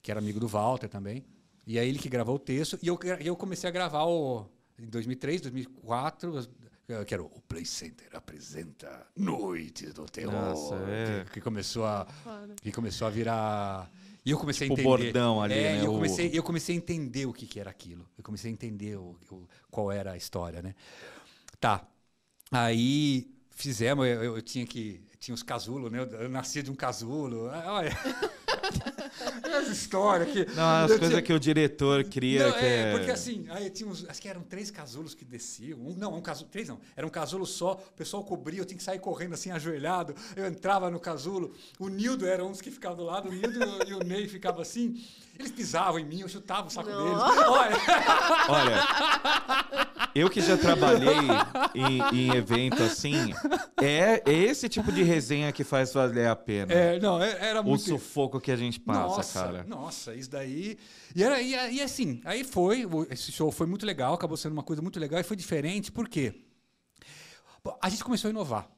que era amigo do Walter também. E aí ele que gravou o texto, e eu, e eu comecei a gravar o, em 2003, 2004, que era o Play Center apresenta Noites do Terror, Nossa, é. que, que começou a que começou a virar. E eu comecei a Tipo entender. bordão ali, é, né, Eu o- comecei, eu comecei a entender o que, que era aquilo. Eu comecei a entender o, o- qual era a história, né? Tá. Aí fizemos, eu, eu- eu tinha que. Tinha os casulos, né? Eu, eu nasci de um casulo. Ah, Olha. Essa história aqui. Não, as coisas tinha- que o diretor cria não, que é, é... porque assim, aí tinha uns, acho que eram três casulos que desciam. Um, não, um casulo, três não. Era um casulo só, o pessoal cobria, eu tinha que sair correndo assim, ajoelhado. Eu entrava no casulo. O Nildo era um dos que ficava do lado, o Nildo e o Ney ficavam assim. Eles pisavam em mim, eu chutava o saco Não. deles. Olha, Olha, eu que já trabalhei em, em evento assim, é, é esse tipo de resenha que faz valer a pena. é, não, é- era o muito. sufoco que a gente passa, nossa, cara. Nossa, isso daí. E, era, e, e assim, aí foi, o- esse show foi muito legal, acabou sendo uma coisa muito legal e foi diferente, por quê? A gente começou a inovar.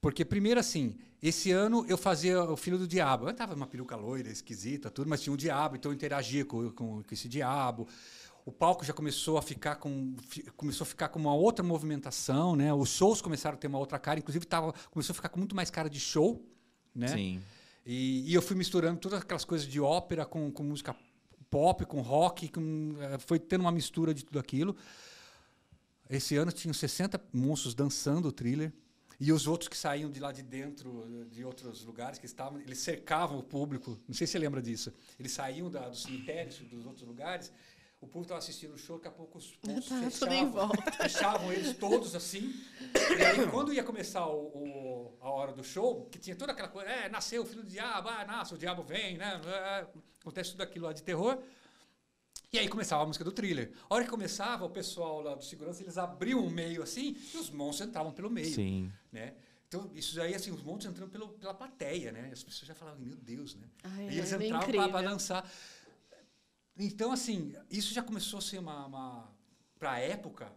Porque, primeiro, assim, esse ano eu fazia o Filho do Diabo. Eu tava uma peruca loira, esquisita, tudo, mas tinha um diabo, então eu interagia com, com, com esse diabo. O palco já começou a ficar com começou a ficar com uma outra movimentação, né? Os shows começaram a ter uma outra cara, inclusive tava, começou a ficar com muito mais cara de show, né? Sim. E, e eu fui misturando todas aquelas coisas de ópera com, com música pop, com rock, com, eh, foi tendo uma mistura de tudo aquilo. Esse ano tinham 60 monstros dançando o thriller. E os outros que saíam de lá de dentro, de outros lugares que estavam, eles cercavam o público. Não sei se você lembra disso. Eles saíam da, dos cemitérios, dos outros lugares. O público estava assistindo o show, daqui a pouco os Tava tudo fechavam, fechavam eles todos assim. E aí, quando ia começar o, o- a hora do show, que tinha toda aquela coisa, é, nasceu o filho do diabo, ah, nasce, o diabo vem, né? é, acontece tudo aquilo lá de terror. E aí começava a música do thriller. A hora que começava, o pessoal lá do segurança, eles abriam o meio assim, e os monstros entravam pelo meio. Sim. Né? Então, isso aí, assim, os monstros entrando pelo, pela plateia, né? As pessoas já falavam, meu Deus, né? Ai, e eles era entravam para dançar. Então, assim, isso já começou a ser uma. uma para a época,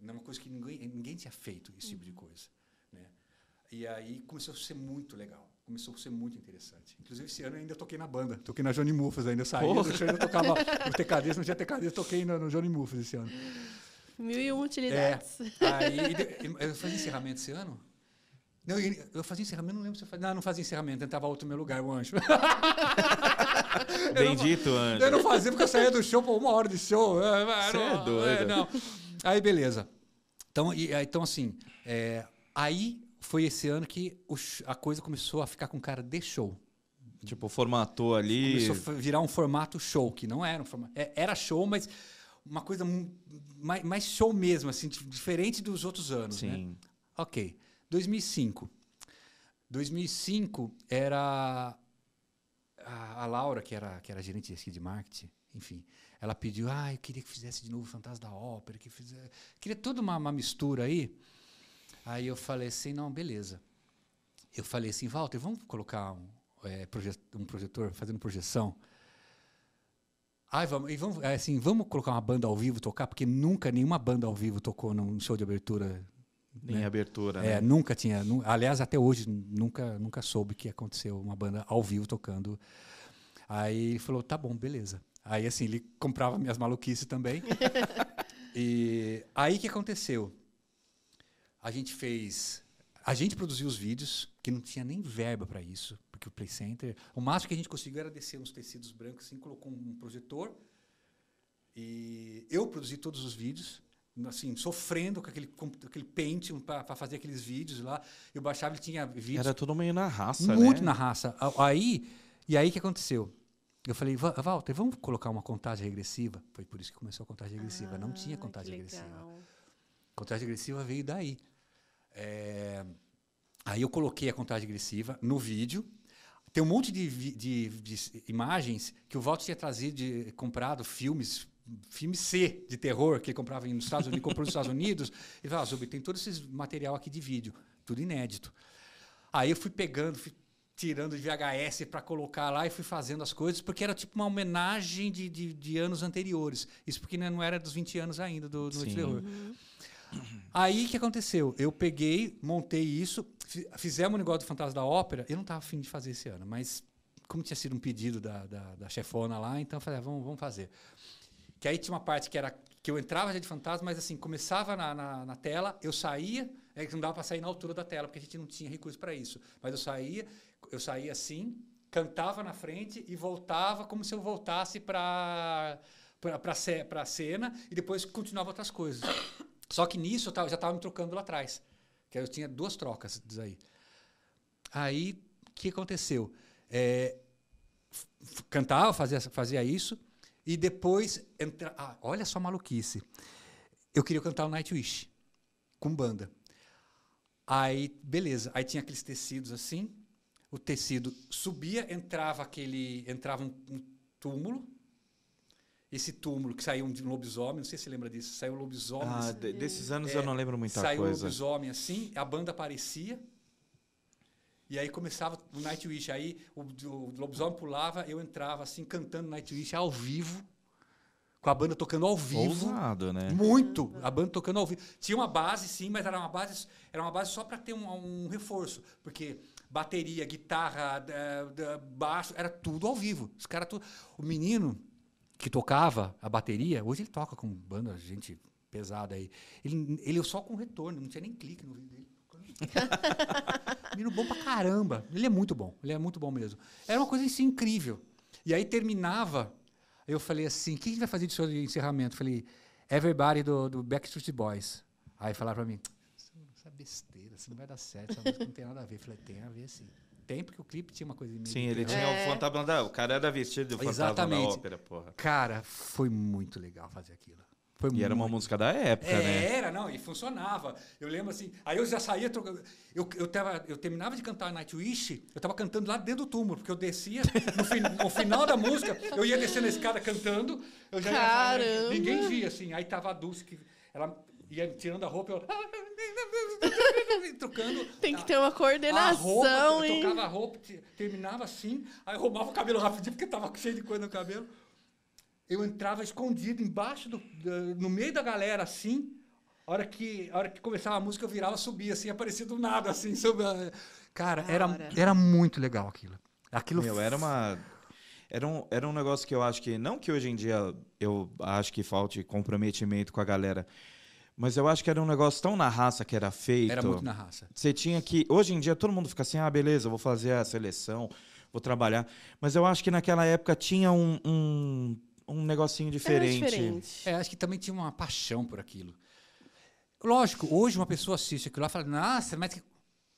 né, uma coisa que ninguém, ninguém tinha feito, esse tipo de Uhum. coisa. Né? E aí começou a ser muito legal. Começou a ser muito interessante. Inclusive, esse ano eu ainda toquei na banda. Toquei na Johnny Mufas ainda. Eu saí Porra. do show, ainda tocava no TKD. Não tinha TKD, eu toquei no, no Johnny Mufas esse ano. Mil e um utilidades. Aí, e de- eu fazia encerramento esse ano? Não, eu, eu fazia encerramento, não lembro se eu fazia. Não, não fazia encerramento, tentava outro meu lugar, o anjo. Bendito anjo. Eu não fazia porque eu saía do show por uma hora de show. É, Cê é não, doido. não. Aí, beleza. Então, e, então assim, é, aí foi esse ano que a coisa começou a ficar com cara de show. Tipo, formatou ali. Começou a virar um formato show, que não era um formato. é- Era show, mas uma coisa mais, show mesmo, assim, di- diferente dos outros anos. Né? Sim. Ok. 2005. 2005 era a, Laura, que era, que era gerente de marketing, enfim, ela pediu, ah, eu queria que fizesse de novo o Fantasma da Ópera, que fizesse... queria toda uma, uma mistura aí. Aí eu falei assim, não, beleza. Eu falei assim, Walter, vamos colocar um, é, proje- um projetor, fazendo projeção? Ai, vamos, e vamos, é, assim, vamos colocar uma banda ao vivo tocar, porque nunca nenhuma banda ao vivo tocou num show de abertura Em né? abertura, É, né? nunca tinha. nu- aliás, até hoje, nunca, nunca soube que aconteceu uma banda ao vivo tocando. Aí ele falou: tá bom, beleza. Aí, assim, ele comprava minhas maluquices também. e aí, que aconteceu? A gente fez. A gente produziu os vídeos, que não tinha nem verba para isso, porque o Play Center. O máximo que a gente conseguiu era descer uns tecidos brancos, assim, colocou um projetor. E eu produzi todos os vídeos, assim, sofrendo com aquele, com aquele Pentium para fazer aqueles vídeos lá. Eu baixava, ele tinha vídeos Era tudo meio na raça, muito né? na raça. A- Aí, e aí o que aconteceu? Eu falei, "Va- Walter, vamos colocar uma contagem regressiva? Foi por isso que começou a contagem regressiva. Não tinha Ah, contagem regressiva. legal. Contagem regressiva veio daí. É, Aí eu coloquei a contagem regressiva no vídeo. Tem um monte de, de- de imagens que o Walter tinha trazido, de, comprado filmes, filme C de terror que ele comprava nos Estados Unidos, comprou nos Estados Unidos. Ele falou, ah, Zubi, tem todo esse material aqui de vídeo, tudo inédito. Aí eu fui pegando, fui tirando de VHS para colocar lá e fui fazendo as coisas, porque era tipo uma homenagem de, de, de anos anteriores. Isso porque não era dos 20 anos ainda do, do Noite Sim. Aí o que aconteceu? Eu peguei, montei isso, fi- fizemos um negócio do Fantasma da Ópera. Eu não estava afim de fazer esse ano, mas como tinha sido um pedido da, da, da chefona lá, então eu falei, ah, vamos, vamos fazer. Que aí tinha uma parte que era que eu entrava já de fantasma, mas assim, começava na, na, na tela, eu saía, é que não dava para sair na altura da tela, porque a gente não tinha recurso para isso. Mas eu saía, eu saía assim, cantava na frente e voltava como se eu voltasse para para a cena e depois continuava outras coisas. Só que nisso eu já estava me trocando lá atrás. Que eu tinha duas trocas disso aí. Aí, o que aconteceu? É, cantava, fazia, fazia isso, e depois. Entra, ah, olha só a maluquice. Eu queria cantar o Nightwish, com banda. Aí, beleza. Aí tinha aqueles tecidos assim, o tecido subia, entrava aquele. entrava um, um túmulo. Esse túmulo que saiu de um lobisomem, não sei se você lembra disso, saiu um lobisomem. Ah, assim, de- desses anos É, eu não lembro muita saiu coisa. lobisomem assim, a banda aparecia. E aí começava o Nightwish. Aí o, o lobisomem pulava, eu entrava assim, cantando Nightwish ao vivo, com a banda tocando ao vivo. Ousado, né? Muito. A banda tocando ao vivo. Tinha uma base, sim, mas era uma base, era uma base só para ter um, um reforço. Porque bateria, guitarra, baixo, era tudo ao vivo. Os cara tudo. O menino que tocava a bateria, hoje ele toca com banda, gente pesada aí. Ele, ele só com retorno, não tinha nem clique no vídeo dele. Menino bom pra caramba. Ele é muito bom. Ele é muito bom mesmo. Era uma coisa assim incrível. E aí terminava. Eu falei assim: o que a gente vai fazer de de encerramento? Eu falei: Everybody do, do Backstreet Boys. Aí falaram pra mim: isso é besteira, isso não vai dar certo, essa música não tem nada a ver. Eu falei: tem a ver sim. Tem, porque o clipe tinha uma coisa meio Sim, ele tinha É. o fantasma da... O cara era vestido de fantasma Exatamente. da ópera, porra. Cara, foi muito legal fazer aquilo. Foi E era uma muito música da época, É, né? Era, não, e funcionava. Eu lembro assim, aí eu já saía trocando. Eu, eu, tava, eu terminava de cantar Nightwish, eu tava cantando lá dentro do túmulo, porque eu descia, no, fin- no final da música, eu ia descendo a escada cantando, eu já ia Caramba! falando, ninguém via, assim. Aí tava a Dulce, que ela ia tirando a roupa, eu. trocando. Tem que a- ter uma a coordenação, roupa, eu hein? tocava a roupa, te- terminava assim, aí eu roubava o cabelo rapidinho, porque tava cheio de coisa no cabelo. Eu entrava escondido embaixo, do, no meio da galera, assim. A hora, que, a hora que começava a música, eu virava, subia, assim, aparecia do nada, assim. Sobre a- Cara, era, era muito legal aquilo. Aquilo Meu, era uma. Era um, era um negócio que eu acho que. Não que hoje em dia eu acho que falte comprometimento com a galera. Mas eu acho que era um negócio tão na raça que era feito. Era muito na raça. Você tinha que. Hoje em dia todo mundo fica assim, ah, beleza, vou fazer a seleção, vou trabalhar. Mas eu acho que naquela época tinha um, um, um negocinho Era diferente. diferente. É, acho que também tinha uma paixão por aquilo. Lógico, hoje uma pessoa assiste aquilo lá e fala, nossa, mas. que-"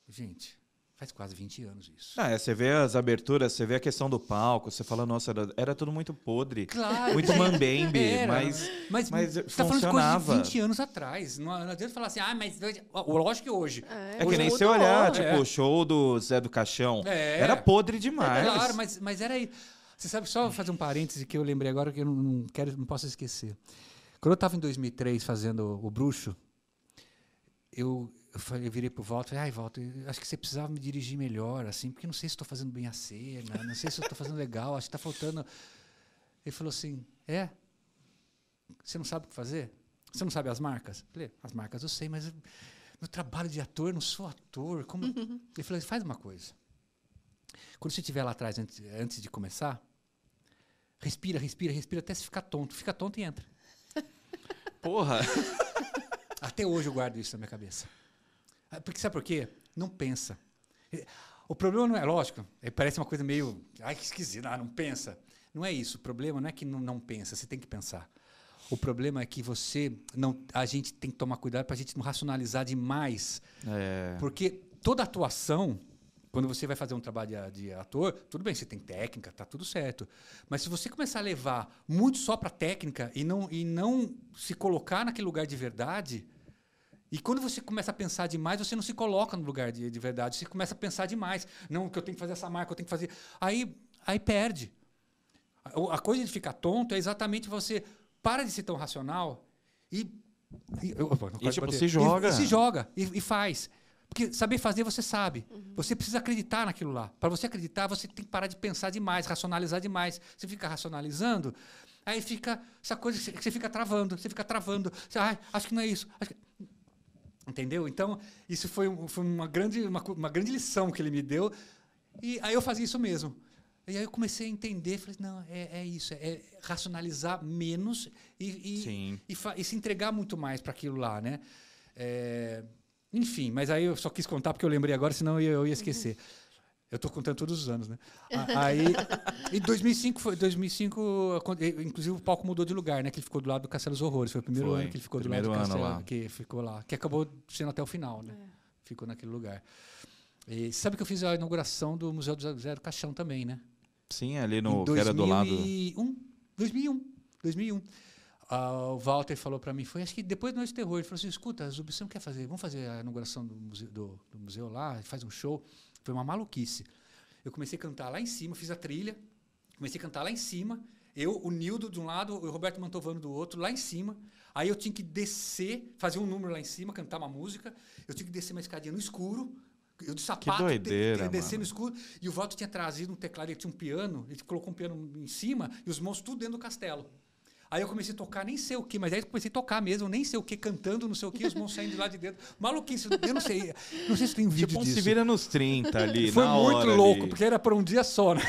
Gente, faz quase 20 anos isso. Ah, é, você vê as aberturas, você vê a questão do palco, você fala, nossa, era, era tudo muito podre. Claro. Muito mambembe, Era, mas, mas, mas você tá falando de coisa de funcionava. 20 anos atrás. Não, não adianta falar assim, ah, mas lógico que hoje. É que nem você olhar, né? tipo, É. o show do Zé do Caixão. É. Era podre demais. Claro, mas, mas era aí. Você sabe, só fazer um parêntese que eu lembrei agora que eu não, não quero, não posso esquecer. Quando eu estava em 2003 fazendo o Bruxo, eu, eu, falei, eu virei pro Walter e falei, ai, Walter, acho que você precisava me dirigir melhor, assim, porque não sei se estou fazendo bem a cena, não sei se eu estou fazendo legal, acho que está faltando. Ele falou assim, é? Você não sabe o que fazer? Você não sabe as marcas? Eu falei, as marcas eu sei, mas eu- meu trabalho de ator, eu não sou ator. Como... Ele falou, faz uma coisa. Quando você estiver lá atrás, antes, antes de começar, respira, respira, respira até se ficar tonto. Fica tonto e entra. Porra. Até hoje eu guardo isso na minha cabeça. Ah, Porque sabe por quê? Não pensa. O problema não é, lógico, eh, parece uma coisa meio, ai que esquisito, ah, não pensa. Não é isso. O problema não é que não, não pensa, você tem que pensar. O problema é que você não, a gente tem que tomar cuidado para a gente não racionalizar demais É. Porque toda atuação, quando você vai fazer um trabalho de, de ator, tudo bem, você tem técnica, tá tudo certo. Mas se você começar a levar muito só para técnica e não, e não se colocar naquele lugar de verdade, e quando você começa a pensar demais, você não se coloca no lugar de, de verdade, você começa a pensar demais. Não, que eu tenho que fazer essa marca, eu tenho que fazer. Aí, aí perde. A, a coisa de ficar tonto é exatamente você para de ser tão racional e. E, eu- E, tipo, se joga. E, e se joga e, e faz. Porque saber fazer, você sabe. Uhum. Você precisa acreditar naquilo lá. Para você acreditar, você tem que parar de pensar demais, racionalizar demais. Você fica racionalizando, aí fica essa coisa que você- fica travando, você fica travando. Você, ai, acho que não é isso. acho que-" Entendeu? Então, isso foi, um- foi uma, grande, uma, uma grande lição que ele me deu. E aí eu fazia isso mesmo. E aí eu comecei a entender, falei, não, é, é isso, é racionalizar menos e, e, Sim. e, e se entregar muito mais para aquilo lá, né? É, enfim, mas aí eu só quis contar porque eu lembrei agora, senão eu eu ia esquecer. Eu estou contando todos os anos, né? Aí, em 2005, foi, 2005, acon- eh, inclusive o palco mudou de lugar, né? Que ele ficou do lado do Castelo dos Horrores. Foi o primeiro Foi, ano que ele ficou do lado do Castelo, lá. que ficou lá, que acabou sendo até o final, né? Ficou naquele lugar. E sabe que eu fiz a inauguração do Museu do Zero Caixão também, né? Sim, ali no. Em Que era do lado. 2001. 2001. 2001. Ah, o Walter falou para mim, foi acho que depois do Noite Terror, ele falou assim, escuta, Zubi, você não quer fazer, vamos fazer a inauguração do museu, do, do museu lá, faz um show. Foi uma maluquice. Eu comecei a cantar lá em cima, fiz a trilha, comecei a cantar lá em cima, eu, o Nildo de um lado, o Roberto Mantovano do outro, lá em cima. Aí eu tinha que descer, fazer um número lá em cima, cantar uma música. Eu tinha que descer uma escadinha no escuro, eu de sapato, te- doideira, mano. no escuro. E o Walter tinha trazido um teclado, ele tinha um piano, ele colocou um piano em cima e os monstros tudo dentro do castelo. Aí eu comecei a tocar, nem sei o que, mas aí eu comecei a tocar mesmo, nem sei o que, cantando, não sei o que, os monstros saindo de lá de dentro. Maluquice, eu não sei. Não sei se tem vídeo Tipo, disso. se vira nos 30 ali. Foi muito louco, ali. porque era para um dia só, né?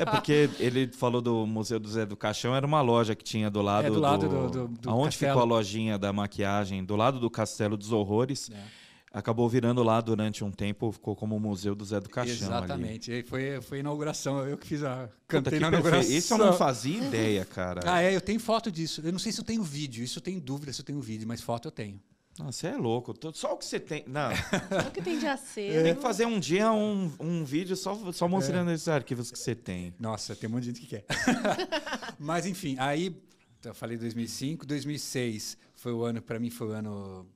É porque ele falou do Museu do Zé do Caixão, era uma loja que tinha do lado É, do lado do- do- do aonde castelo. ficou a lojinha da maquiagem, do lado do Castelo dos Horrores. Acabou virando lá durante um tempo, ficou como o Museu do Zé do Caixão. ali. Exatamente. E foi, foi a inauguração, eu que fiz a. Puta, Cantei que na inauguração. Isso eu não fazia ideia, cara. Ah, é, eu tenho foto disso. Eu não sei se eu tenho vídeo, isso eu tenho dúvida se eu tenho vídeo, mas foto eu tenho. Nossa, você é louco. Só o que você tem. Não, Só que tem de tem acervo. que fazer um dia um, um vídeo só, só mostrando É. esses arquivos que você tem. Nossa, tem um monte de gente que quer. mas enfim, aí eu falei 2005, 2006 foi o ano, para mim foi o ano.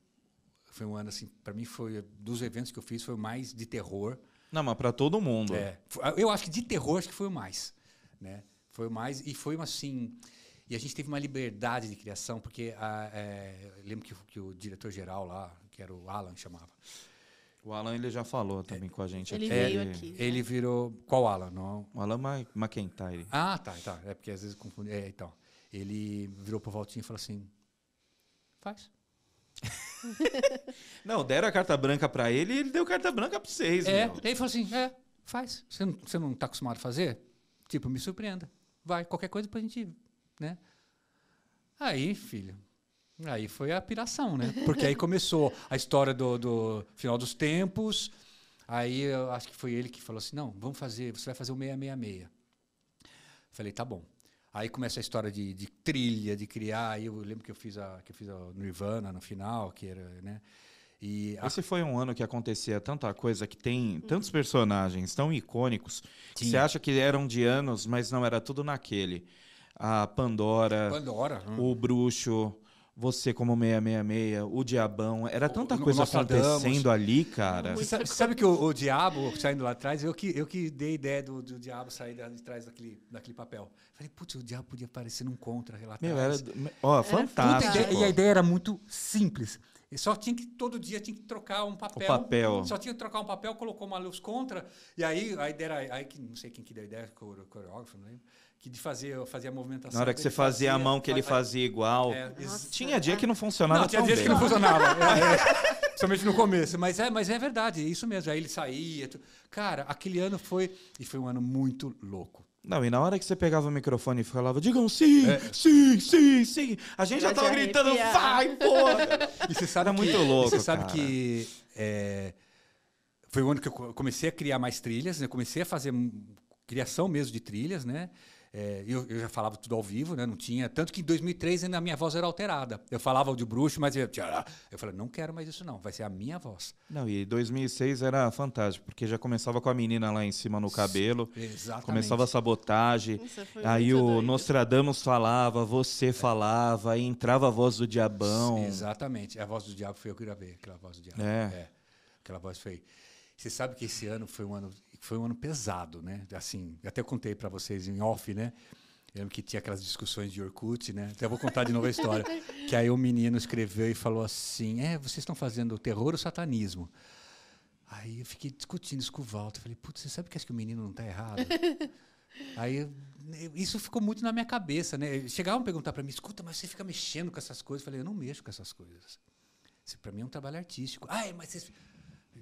Foi um ano assim, para mim foi dos eventos que eu fiz foi o mais de terror. Não, mas pra todo mundo. É, Fo- eu acho que de terror acho que foi o mais, né? Foi o mais e foi uma assim e a gente teve uma liberdade de criação porque a, é, eu lembro que, o- que o diretor geral lá, que era o Alan chamava, O Alan ele já falou também com a gente Ele aqui. veio aqui. ele virou qual Alan? Não. O Alan Ma- McIntyre. Ah, tá, tá. É porque às vezes confunde. É, então, ele virou pro Valtinho e falou assim: faz. Não, deram a carta branca pra ele e ele deu carta branca pra vocês. É, meu. ele falou assim: é, faz. Você não, você não tá acostumado a fazer? Tipo, me surpreenda. Vai, qualquer coisa pra gente, né? Aí, filho, aí foi a piração, né? Porque aí começou a história do, do final dos tempos. Aí eu acho que foi ele que falou assim: não, vamos fazer, você vai fazer o 666. Falei, tá bom. Aí começa a história de, de trilha, de criar. Aí eu lembro que eu fiz a que eu fiz a Nirvana no final, que era, né? E a- Esse foi um ano que acontecia tanta coisa, que tem tantos personagens tão icônicos, que você acha que eram de anos, mas não, era tudo naquele. A Pandora, Pandora, hum. o Bruxo, você como 666, o Diabão. Era tanta o coisa acontecendo ali, cara. Muito. Você sabe, sabe que o, o diabo saindo lá atrás, eu que, eu que dei a ideia do, do diabo sair da- de trás daquele, daquele papel. Falei, putz, o diabo podia aparecer num contra lá Meu, era. Ó, fantástico. Ideia- e a ideia era muito simples. E só tinha que, todo dia, tinha que trocar um papel. papel. Só tinha que trocar um papel, colocou uma luz contra. E aí a ideia era, aí que, não sei quem que deu a ideia, core- coreógrafo, não lembro, que de fazer, fazer a movimentação. Na hora que você fazia a mão que ele faz- fazia igual. É, Nossa. Tinha dia que não funcionava não, tinha dias bem. que não funcionava. É, é. Principalmente no começo. Mas é, mas é verdade, é isso mesmo. Aí ele saía. tu- Cara, aquele ano foi. E foi um ano muito louco. Não, e na hora que você pegava o microfone e falava, digam sim, É. sim, sim, sim. A gente já tava gritando, arrepiar. vai, porra. E você sabe Era que, muito louco, Você sabe cara. que é, foi o ano que eu co- comecei a criar mais trilhas, né? Comecei a fazer criação mesmo de trilhas, né? É, eu, eu já falava tudo ao vivo, né? Não tinha. Tanto que em 2003 ainda a minha voz era alterada. Eu falava de bruxo, mas eu, eu falei, não quero mais isso, não. Vai ser a minha voz. Não, e 2006 era fantástico, porque já começava com a menina lá em cima no cabelo, Exatamente. começava a sabotagem. Isso foi Aí o doido. Nostradamus falava, você falava, aí entrava a voz do diabão. Exatamente. A voz do diabo foi eu que gravei, aquela voz do diabo. É. Aquela voz foi. Você sabe que esse ano foi um ano, foi um ano pesado, né? Assim, até contei para vocês em off, né? Eu lembro que tinha aquelas discussões de Orkut, né? Até vou contar de novo a história. que aí o menino escreveu e falou assim: É, vocês estão fazendo terror ou satanismo? Aí eu fiquei discutindo isso com o Walter. Falei, putz, você sabe que acho que o menino não está errado? Aí eu- isso ficou muito na minha cabeça, né? Chegavam a perguntar para mim, escuta, mas você fica mexendo com essas coisas? Eu falei, eu não mexo com essas coisas. Isso para mim é um trabalho artístico. Ai, mas vocês...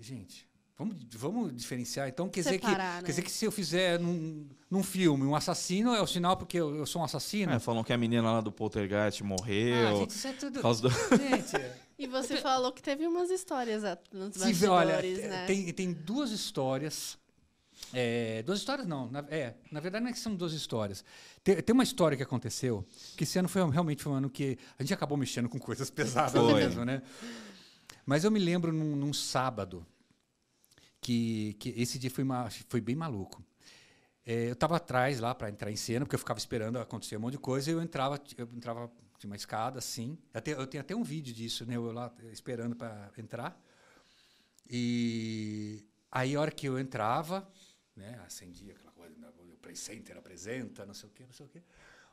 Gente, vamos, vamos diferenciar. Então quer dizer, que, Separar, quer né? dizer que se eu fizer num, num filme um assassino, é o sinal porque eu, eu sou um assassino? É, falam que a menina lá do Poltergeist ah, morreu. gente, isso é tudo... do- Gente, é- E você falou que teve umas histórias a- nos bastidores, olha, né? tem, tem duas histórias. É, duas histórias não, na, é, na verdade não é que são duas histórias. Tem, tem uma história que aconteceu, que esse ano foi realmente foi um ano que a gente acabou mexendo com coisas pesadas Foi. mesmo, né? Mas eu me lembro num, num sábado, que, que esse dia foi, uma, foi bem maluco. É, eu estava atrás lá para entrar em cena, porque eu ficava esperando acontecer um monte de coisa, e eu entrava, eu entrava de uma escada assim. Até, eu tenho até um vídeo disso, né? Eu lá esperando para entrar. E aí, a hora que eu entrava, né? Acendia aquela coisa, né, o Play Center apresenta, não sei o quê, não sei o quê.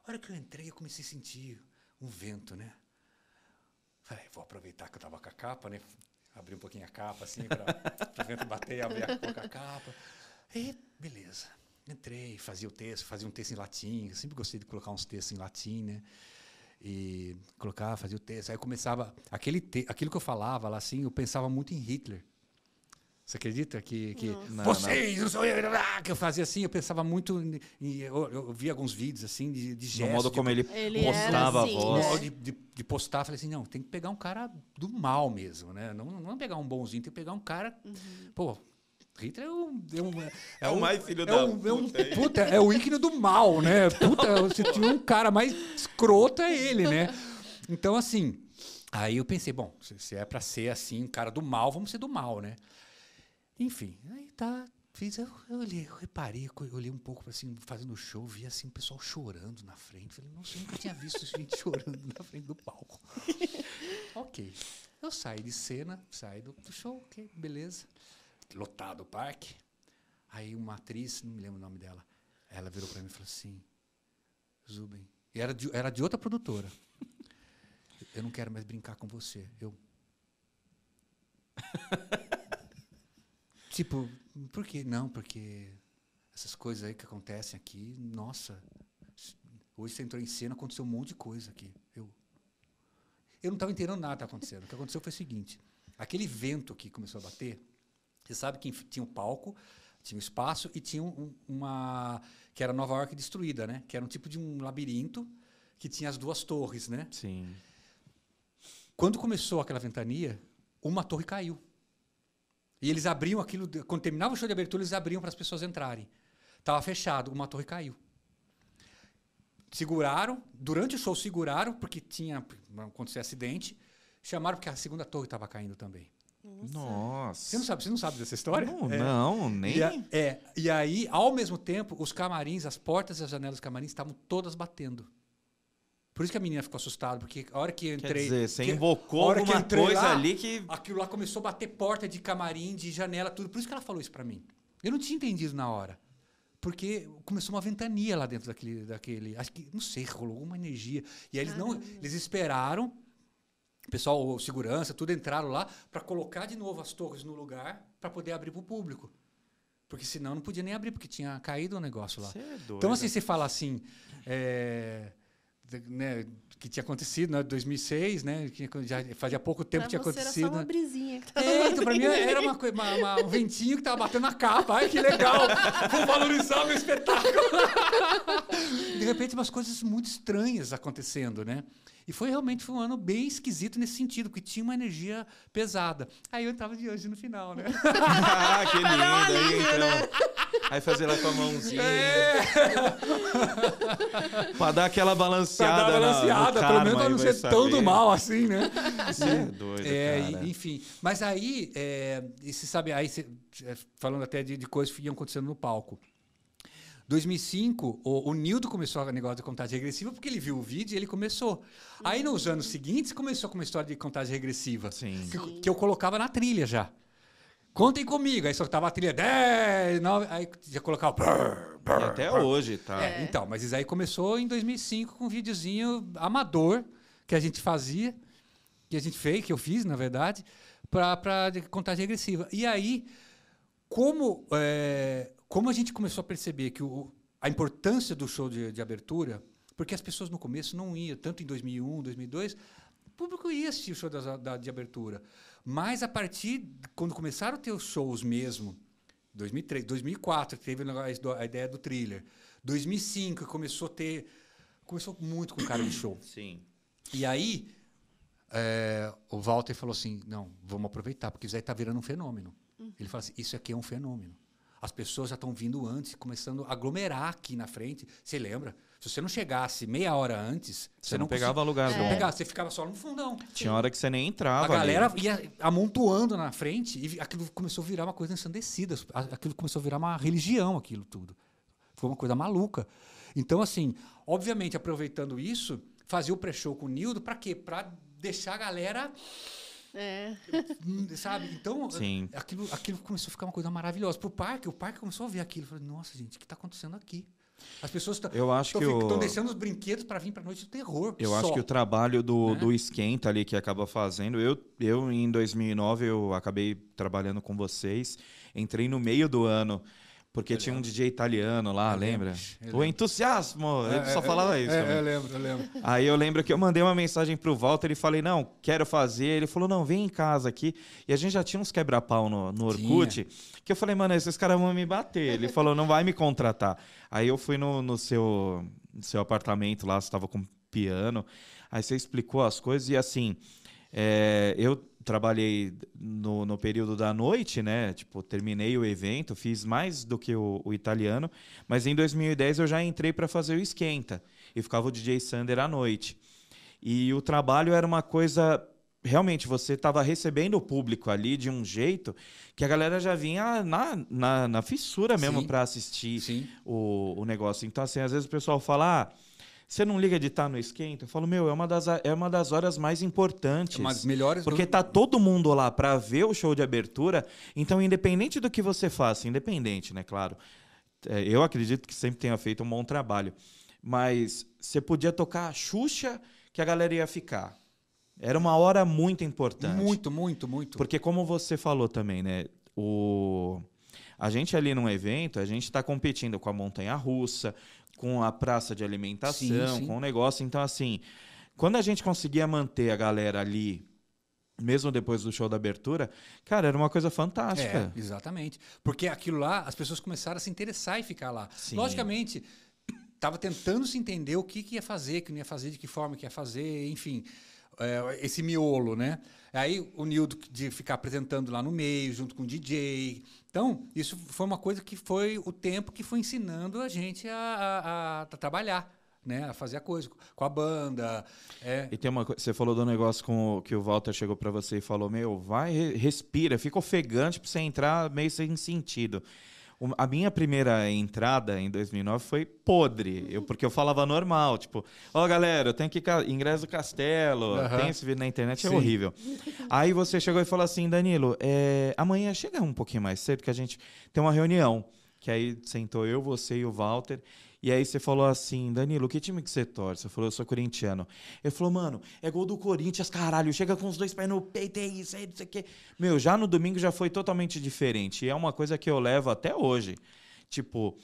A hora que eu entrei, eu comecei a sentir um vento, né? Falei, vou aproveitar que eu tava com a capa, né? Abri um pouquinho a capa, assim, para o vento bater e abrir a, a capa. E, beleza. Entrei, fazia o texto, fazia um texto em latim. Eu sempre gostei de colocar uns textos em latim, né? E colocava, fazia o texto. Aí eu começava. Aquele te, aquilo que eu falava lá, assim, eu pensava muito em Hitler. Você acredita que, que. Não, vocês, não sou eu, que eu fazia assim, eu pensava muito em, eu, eu vi alguns vídeos assim de, de No gestos, modo de como ele, Ele postava era a assim, voz. né? de, de, de postar, falei assim, não, tem que pegar um cara do mal mesmo, né? Não, não é pegar um bonzinho, tem que pegar um cara. Pô, Hitler é um. É, um, É o mais filho é da um, é um- puta aí. puta, é o ícone do mal, né? Puta, você tinha um cara mais escroto, é ele, né? Então, assim. Aí eu pensei, bom, se, se é pra ser assim, um cara do mal, vamos ser do mal, né? Enfim, aí tá. Fiz, eu, eu olhei, eu reparei, eu olhei um pouco assim, fazendo show, vi assim o pessoal chorando na frente. Falei, nossa, eu nunca tinha visto gente chorando na frente do palco. ok. Eu saí de cena, saí do, do show, ok, beleza. Lotado o parque. Aí uma atriz, não me lembro o nome dela, ela virou para mim e falou assim: Zuben. E era de, era de outra produtora. Eu não quero mais brincar com você. Eu. tipo, por quê? Não, porque essas coisas aí que acontecem aqui, nossa. Hoje você entrou em cena, aconteceu um monte de coisa aqui. Eu, eu não estava entendendo nada que estava acontecendo. O que aconteceu foi o seguinte: aquele vento que começou a bater, você sabe que tinha um palco, tinha um espaço e tinha um- uma. que era Nova York destruída, né? Que era um tipo de um labirinto que tinha as duas torres, né? Sim. Quando começou aquela ventania, uma torre caiu. E eles abriam aquilo, de- quando terminava o show de abertura, eles abriam para as pessoas entrarem. Estava fechado, uma torre caiu. seguraram, durante o show seguraram, porque tinha acontecido acidente. Chamaram porque a segunda torre estava caindo também. Nossa. Você não sabe, você não sabe dessa história? Não, É. não, nem. E, a- é, e aí, ao mesmo tempo, os camarins, as portas e as janelas dos camarins estavam todas batendo. Por isso que a menina ficou assustada, porque a hora que eu Quer entrei. dizer, você que- invocou alguma coisa lá, ali que. Aquilo lá começou a bater porta de camarim, de janela, tudo. Por isso que ela falou isso pra mim. Eu não tinha entendido na hora. Porque começou uma ventania lá dentro daquele. daquele acho que, não sei, rolou alguma energia. E aí eles não. Eles esperaram. O pessoal, o segurança, tudo entraram lá para colocar de novo as torres no lugar para poder abrir para o público. Porque senão não podia nem abrir, porque tinha caído o negócio lá. Você é doido. Então, assim, você fala assim, é, né, que tinha acontecido, né, 2006, né, que já fazia pouco tempo Pra que tinha acontecido. Era só uma né? brisinha É, então pra mim era uma, uma- uma- um ventinho que tava batendo na capa. Ai, que legal! Vou valorizar meu espetáculo. De repente, umas coisas muito estranhas acontecendo, né? E foi realmente foi um ano bem esquisito nesse sentido, porque tinha uma energia pesada. Aí eu entrava de anjo no final, né? ah, que lindo. Aí, né? então, aí fazer lá com a mãozinha. É. pra dar aquela Pra balanceada. dar na- balanceada, no pelo karma, menos pra não ser tão do saber. mal assim, né? Você é doido, É, cara. enfim. Mas aí, é, e você sabe, aí você- é, falando até de, de coisas que iam acontecendo no palco. 2005, o, o Nildo começou a negócio de contagem regressiva porque ele viu o vídeo e ele começou. Aí nos anos seguintes começou com uma história de contagem regressiva. Sim. Que, Sim. que eu colocava na trilha já. Contem comigo. Aí soltava a trilha 10, 9, aí já colocava. brrr, E brrr, até brrr. hoje, tá? É, então, mas isso aí começou em 2005 com um videozinho amador que a gente fazia, que a gente fez, que eu fiz, na verdade, para contagem regressiva. E aí, como, é, como a gente começou a perceber que o, a importância do show de, de abertura, porque as pessoas no começo não iam, tanto em 2001, 2002, o público ia assistir o show das- da- de abertura. Mas a partir, de quando começaram a ter os shows mesmo, 2003, 2004, que teve a ideia do thriller. 2005, começou a ter... Começou muito com cara de show. Sim. E aí, é, o Walter falou assim: não, vamos aproveitar, porque isso aí está virando um fenômeno. Ele falou assim: isso aqui é um fenômeno. As pessoas já estão vindo antes, começando a aglomerar aqui na frente. Você lembra? Se você não chegasse meia hora antes, Você não pegava lugar Você não bom. pegava, você ficava só no fundão. Tinha hora que você nem A entrava. ali. galera ia amontoando na frente e aquilo começou a virar uma coisa ensandecida. A- Aquilo começou a virar uma religião, aquilo tudo. Foi uma coisa maluca. Então, assim, obviamente, aproveitando isso, fazia o pré-show com o Nildo, pra quê? Pra deixar a galera, É. sabe? Então, Sim. aquilo, aquilo começou a ficar uma coisa maravilhosa. Pro parque, o parque começou a ver aquilo. Falei, nossa, gente, o que está acontecendo aqui? As pessoas estão o- deixando os brinquedos para vir para noite do terror. Eu só. acho que o trabalho do, Né? do esquenta ali que acaba fazendo. Eu, eu, em 2009, eu acabei trabalhando com vocês. Entrei no meio do ano. Porque Eu tinha um. DJ italiano lá, lembro, lembra? eu O entusiasmo! É, Ele só é, falava é, isso. é, eu lembro, eu lembro. Aí eu lembro que eu mandei uma mensagem pro Walter e falei, não, quero fazer. Ele falou, não, vem em casa aqui. E a gente já tinha uns quebra-pau no, no Orkut, que eu falei, mano, esses caras vão me bater. Ele falou, não vai me contratar. Aí eu fui no, no seu, no seu apartamento lá, você estava com piano. Aí você explicou as coisas e assim, é, eu trabalhei no, no período da noite, né? Tipo, terminei o evento, fiz mais do que o, o italiano, mas em 2010 eu já entrei para fazer o esquenta e ficava o DJ Sander à noite. E o trabalho era uma coisa. Realmente, você estava recebendo o público ali de um jeito que a galera já vinha na, na, na fissura mesmo para assistir o, o negócio. Então, assim, às vezes o pessoal fala. Ah, você não liga de estar no esquenta? Eu falo, meu, é uma das, é uma das horas mais importantes. Uma das melhores Porque do- tá todo mundo lá para ver o show de abertura. Então, independente do que você faça, independente, né, claro. é, eu acredito que sempre tenha feito um bom trabalho. Mas você podia tocar a Xuxa que a galera ia ficar. Era uma hora muito importante. Muito, muito, muito. Porque como você falou também, né? O... A gente ali num evento, a gente está competindo com a montanha russa, com a praça de alimentação, Sim, sim. com o negócio. Então, assim, quando a gente conseguia manter a galera ali, mesmo depois do show da abertura, cara, era uma coisa fantástica. É, exatamente. Porque aquilo lá, as pessoas começaram a se interessar e ficar lá. Sim. Logicamente, estava tentando se entender o que, que ia fazer, o que não ia fazer, de que forma que ia fazer, enfim. é, esse miolo, né? Aí o Nildo de ficar apresentando lá no meio, junto com o DJ. Então, isso foi uma coisa que foi o tempo que foi ensinando a gente a, a- a trabalhar. né, a fazer a coisa com a banda. É. E tem uma coisa, você falou do negócio com que o Walter chegou para você e falou: Meu, vai, respira, fica ofegante pra você entrar meio sem sentido. A minha primeira entrada em 2009 foi podre, eu, porque eu falava normal, tipo, ó oh, galera, eu tenho que ingresso do castelo, uhum. tem esse vídeo na internet, é Sim. horrível. Aí você chegou e falou assim, Danilo, é, amanhã chega um pouquinho mais cedo que a gente tem uma reunião, que aí sentou eu, você e o Walter, e aí você falou assim, Danilo, que time que você torce? Eu falou, eu sou corintiano. Ele falou, mano, é gol do Corinthians, caralho, chega com os dois pés no peito, é isso, é isso aqui. Meu, já no domingo já foi totalmente diferente. E é uma coisa que eu levo até hoje. Tipo,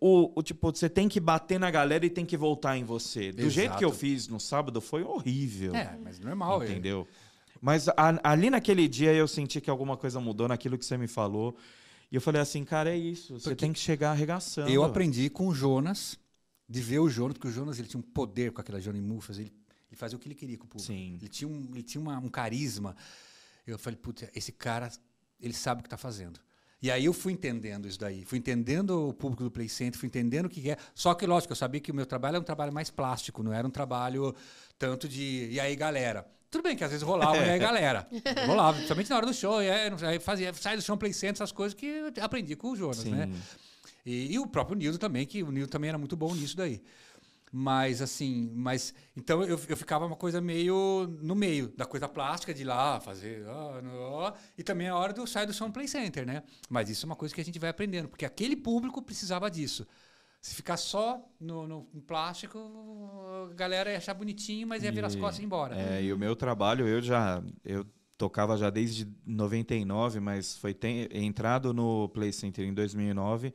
o, o, tipo, você tem que bater na galera e tem que voltar em você. Do Exato. jeito que eu fiz no sábado foi horrível. É, mas normal. Entendeu? É. Mas a, ali naquele dia eu senti que alguma coisa mudou naquilo que você me falou. E eu falei assim, cara, é isso. Você porque tem que chegar arregaçando. Eu aprendi com o Jonas, de ver o Jonas, porque o Jonas ele tinha um poder com aquela Johnny Muffas. Ele, ele fazia o que ele queria com o público. Sim. Ele tinha, um, ele tinha uma, um carisma. Eu falei, putz, esse cara, ele sabe o que está fazendo. E aí eu fui entendendo isso daí. Fui entendendo o público do Play Center, fui entendendo o que é. Só que, lógico, eu sabia que o meu trabalho era um trabalho mais plástico, não era um trabalho tanto de. E aí, galera? Tudo bem que às vezes rolava, e aí, galera? Rolava, principalmente na hora do show, aí, fazia, sai do chão, play center, essas coisas que eu aprendi com o Jonas, Sim. né? E, e, o próprio Nildo também, que o Nildo também era muito bom nisso daí. Mas assim, mas então eu, eu ficava uma coisa meio no meio da coisa plástica de ir lá fazer, e também a hora do sair do chão play center, né? Mas isso é uma coisa que a gente vai aprendendo, porque aquele público precisava disso. Se ficar só no, no, no, plástico, a galera ia achar bonitinho, mas ia virar as costas e ir embora. É, e o meu trabalho, eu já. Eu tocava já desde 99, mas foi tem, entrado no Play Center em 2009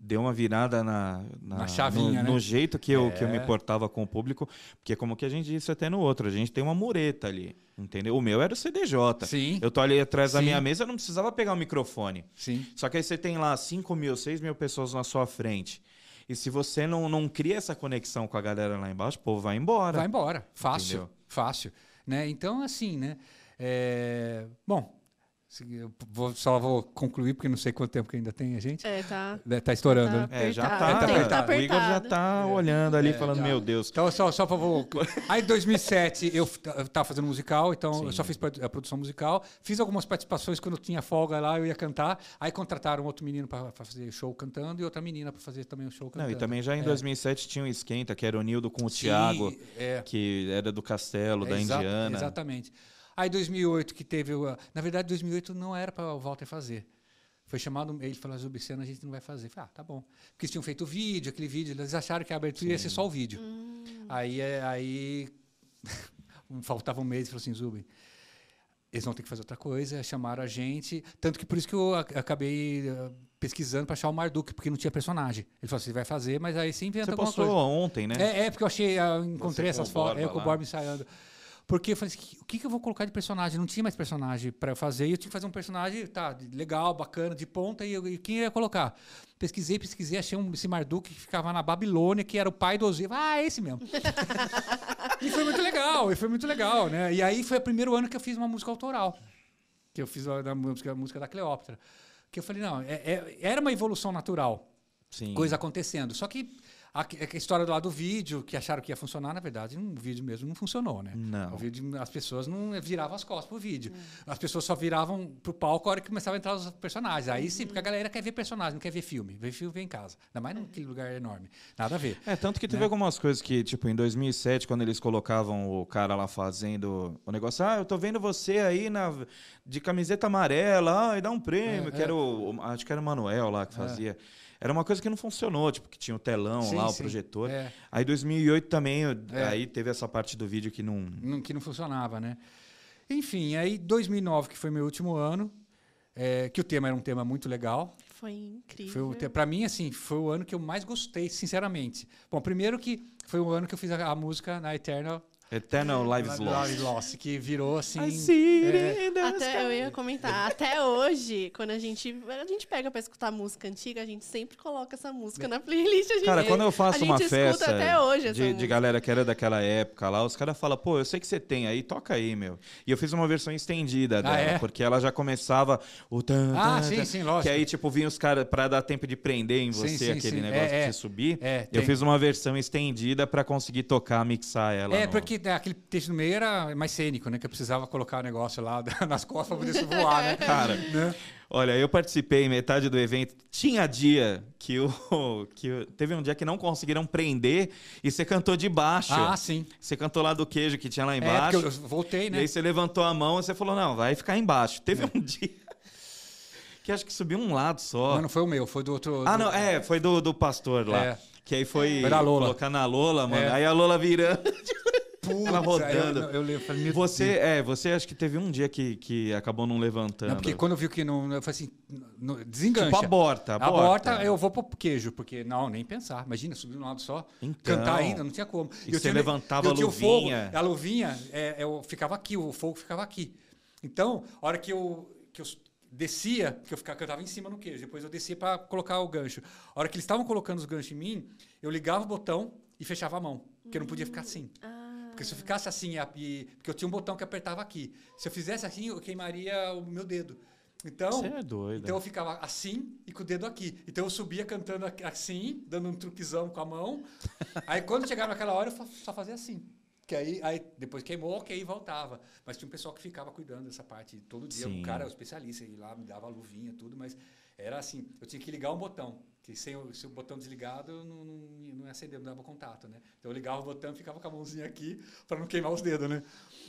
deu uma virada na, na, na chavinha, no, né? no, jeito que eu, é. que eu me é. portava com o público, porque como que a gente disse até no outro, a gente tem uma mureta ali, entendeu? O meu era o CDJ. Sim. Eu tô ali atrás Sim. da minha mesa, eu não precisava pegar o microfone. Sim. Só que aí você tem lá 5 mil, 6 mil pessoas na sua frente. E se você não, não cria essa conexão com a galera lá embaixo, pô, vai embora. Vai embora. Fácil. Entendeu? Fácil. Né? Então, assim, né? É... Bom, Vou, só vou concluir, porque não sei quanto tempo que ainda tem a gente. É, tá. Tá estourando, tá né? É, já tá. tá, tá, o Igor já tá é. olhando ali, é, falando, meu Deus. Então, só, só pra vou... Aí, em 2007, eu tava fazendo musical, então Sim. eu só fiz a produção musical. Fiz algumas participações quando tinha folga lá, eu ia cantar. Aí contrataram outro menino para fazer show cantando e outra menina para fazer também o um show cantando. Não, e também já em é. 2007 tinha um Esquenta, que era o Nildo com o Sim, Thiago, é. que era do Castelo, da Exa Indiana. Exatamente. Aí 2008 que teve, na verdade 2008 não era para o Walter fazer. Foi chamado, ele falou, Zubiceno a gente não vai fazer. Falei, ah, tá bom. Porque eles tinham feito o vídeo, aquele vídeo, eles acharam que a abertura Sim. ia ser só o vídeo. Hum. Aí, é, aí faltava um mês e falou assim, Zubi, eles vão ter que fazer outra coisa, chamaram a gente. Tanto que por isso que eu acabei eh, pesquisando para achar o Marduk, porque não tinha personagem. Ele falou assim, vai fazer, mas aí você inventa você alguma coisa. Você postou ontem, né? É, é, porque eu achei, eu encontrei essas fotos, é, com o Borba ensaiando. Porque eu falei assim, o que, que eu vou colocar de personagem? Não tinha mais personagem para eu fazer. E eu tinha que fazer um personagem, tá, legal, bacana, de ponta. E, eu, e quem ia colocar? Pesquisei, pesquisei, achei um, esse Marduk que ficava na Babilônia, que era o pai do Osiris. Ah, é esse mesmo. e foi muito legal, e foi muito legal, né? E aí foi o primeiro ano que eu fiz uma música autoral. Que eu fiz a, a música, a música da Cleópatra. Que eu falei, não, é, é, era uma evolução natural. Sim. Coisa acontecendo. Só que a, a história do lado do vídeo, que acharam que ia funcionar, na verdade, um vídeo mesmo não funcionou, né? Não. O vídeo, as pessoas não viravam as costas pro vídeo. As pessoas só viravam pro palco a hora que começavam a entrar os personagens. Aí sim, porque a galera quer ver personagem, não quer ver filme. Ver filme vem em casa. Ainda mais naquele lugar enorme. Nada a ver. É, tanto que teve né? algumas coisas que, tipo, em 2007, quando eles colocavam o cara lá fazendo o negócio, ah, eu tô vendo você aí na, de camiseta amarela, ah, e dá um prêmio, é, que é. era o, acho que era o Manuel lá que é. fazia. É. Era uma coisa que não funcionou, tipo, que tinha o telão sim, lá, o sim. projetor. É. Aí 2008 também, é. aí teve essa parte do vídeo que não... não... Que não funcionava, né? Enfim, aí 2009, que foi meu último ano, é, que o tema era um tema muito legal. Foi incrível. Foi para mim, assim, foi o ano que eu mais gostei, sinceramente. Bom, primeiro que foi o ano que eu fiz a, a música na Eternal Eternal Lives Lives Lost. Lost, que virou assim. É, Até eu ia comentar, até hoje, quando a gente, a gente pega pra escutar música antiga, a gente sempre coloca essa música na playlist. A gente, Cara, quando eu faço uma festa até hoje de, de galera que era daquela época lá, os caras falam, pô, eu sei que você tem aí, toca aí, meu. E eu fiz uma versão estendida dela, é? porque ela já começava o tan, Ah, tan, sim, sim, lógico. Que aí, tipo, vinha os caras pra dar tempo de prender em Sim, você sim, aquele sim. negócio É, pra é. subir. É, eu tem. fiz uma versão estendida pra conseguir tocar, mixar ela. É, no- porque aquele texto no meio era mais cênico, né? Que eu precisava colocar o negócio lá nas costas pra poder voar, né? Cara, Né? Olha, eu participei metade do evento. Tinha dia que, o, que teve um dia que não conseguiram prender e você cantou de baixo. Ah, sim. Você cantou lá do queijo que tinha lá É, embaixo. porque eu voltei, E né? aí você levantou a mão e você falou, não, vai ficar embaixo. Teve um dia que acho que subiu um lado só. Mas não foi o meu, foi do outro. ah, do- não, é, foi do, do pastor lá. É. Que aí foi, Foi colocar na Lola, mano. É. Aí a Lola virando. Putz, ela rodando. Eu, eu, eu, falei, meu Você, Deus. é, você acho que teve um dia que, que acabou não levantando. Não, porque quando eu vi que não. Eu falei assim, não, desengancha. Tipo, aborta, aborta. Aborta, eu vou pro queijo, porque não, nem pensar. Imagina, subir num lado só, Então. cantar ainda, não tinha como. E eu você tinha- levantava eu a tinha o fogo, luvinha. a luvinha, é, eu ficava aqui, o fogo ficava aqui. Então, a hora que eu, que eu descia, porque eu ficava, cantava em cima no queijo, depois eu descia para colocar o gancho. A hora que eles estavam colocando os ganchos em mim, eu ligava o botão e fechava a mão, porque eu não podia ficar assim. Ah, Porque se eu ficasse assim, a- e- porque eu tinha um botão que apertava aqui. Se eu fizesse assim, eu queimaria o meu dedo. Então, Você é doido. então eu ficava assim e com o dedo aqui. Então eu subia cantando assim, dando um truquezão com a mão. aí quando chegava naquela hora, eu só fazia assim. Que aí, aí depois queimou, ok, voltava. Mas tinha um pessoal que ficava cuidando dessa parte todo dia. Sim. O cara, o especialista, ele lá me dava a luvinha, tudo, mas era assim, eu tinha que ligar um botão. Que sem o, se o botão desligado, não, não, não ia acender, não dava contato, né? Então eu ligava o botão e ficava com a mãozinha aqui para não queimar os dedos, né?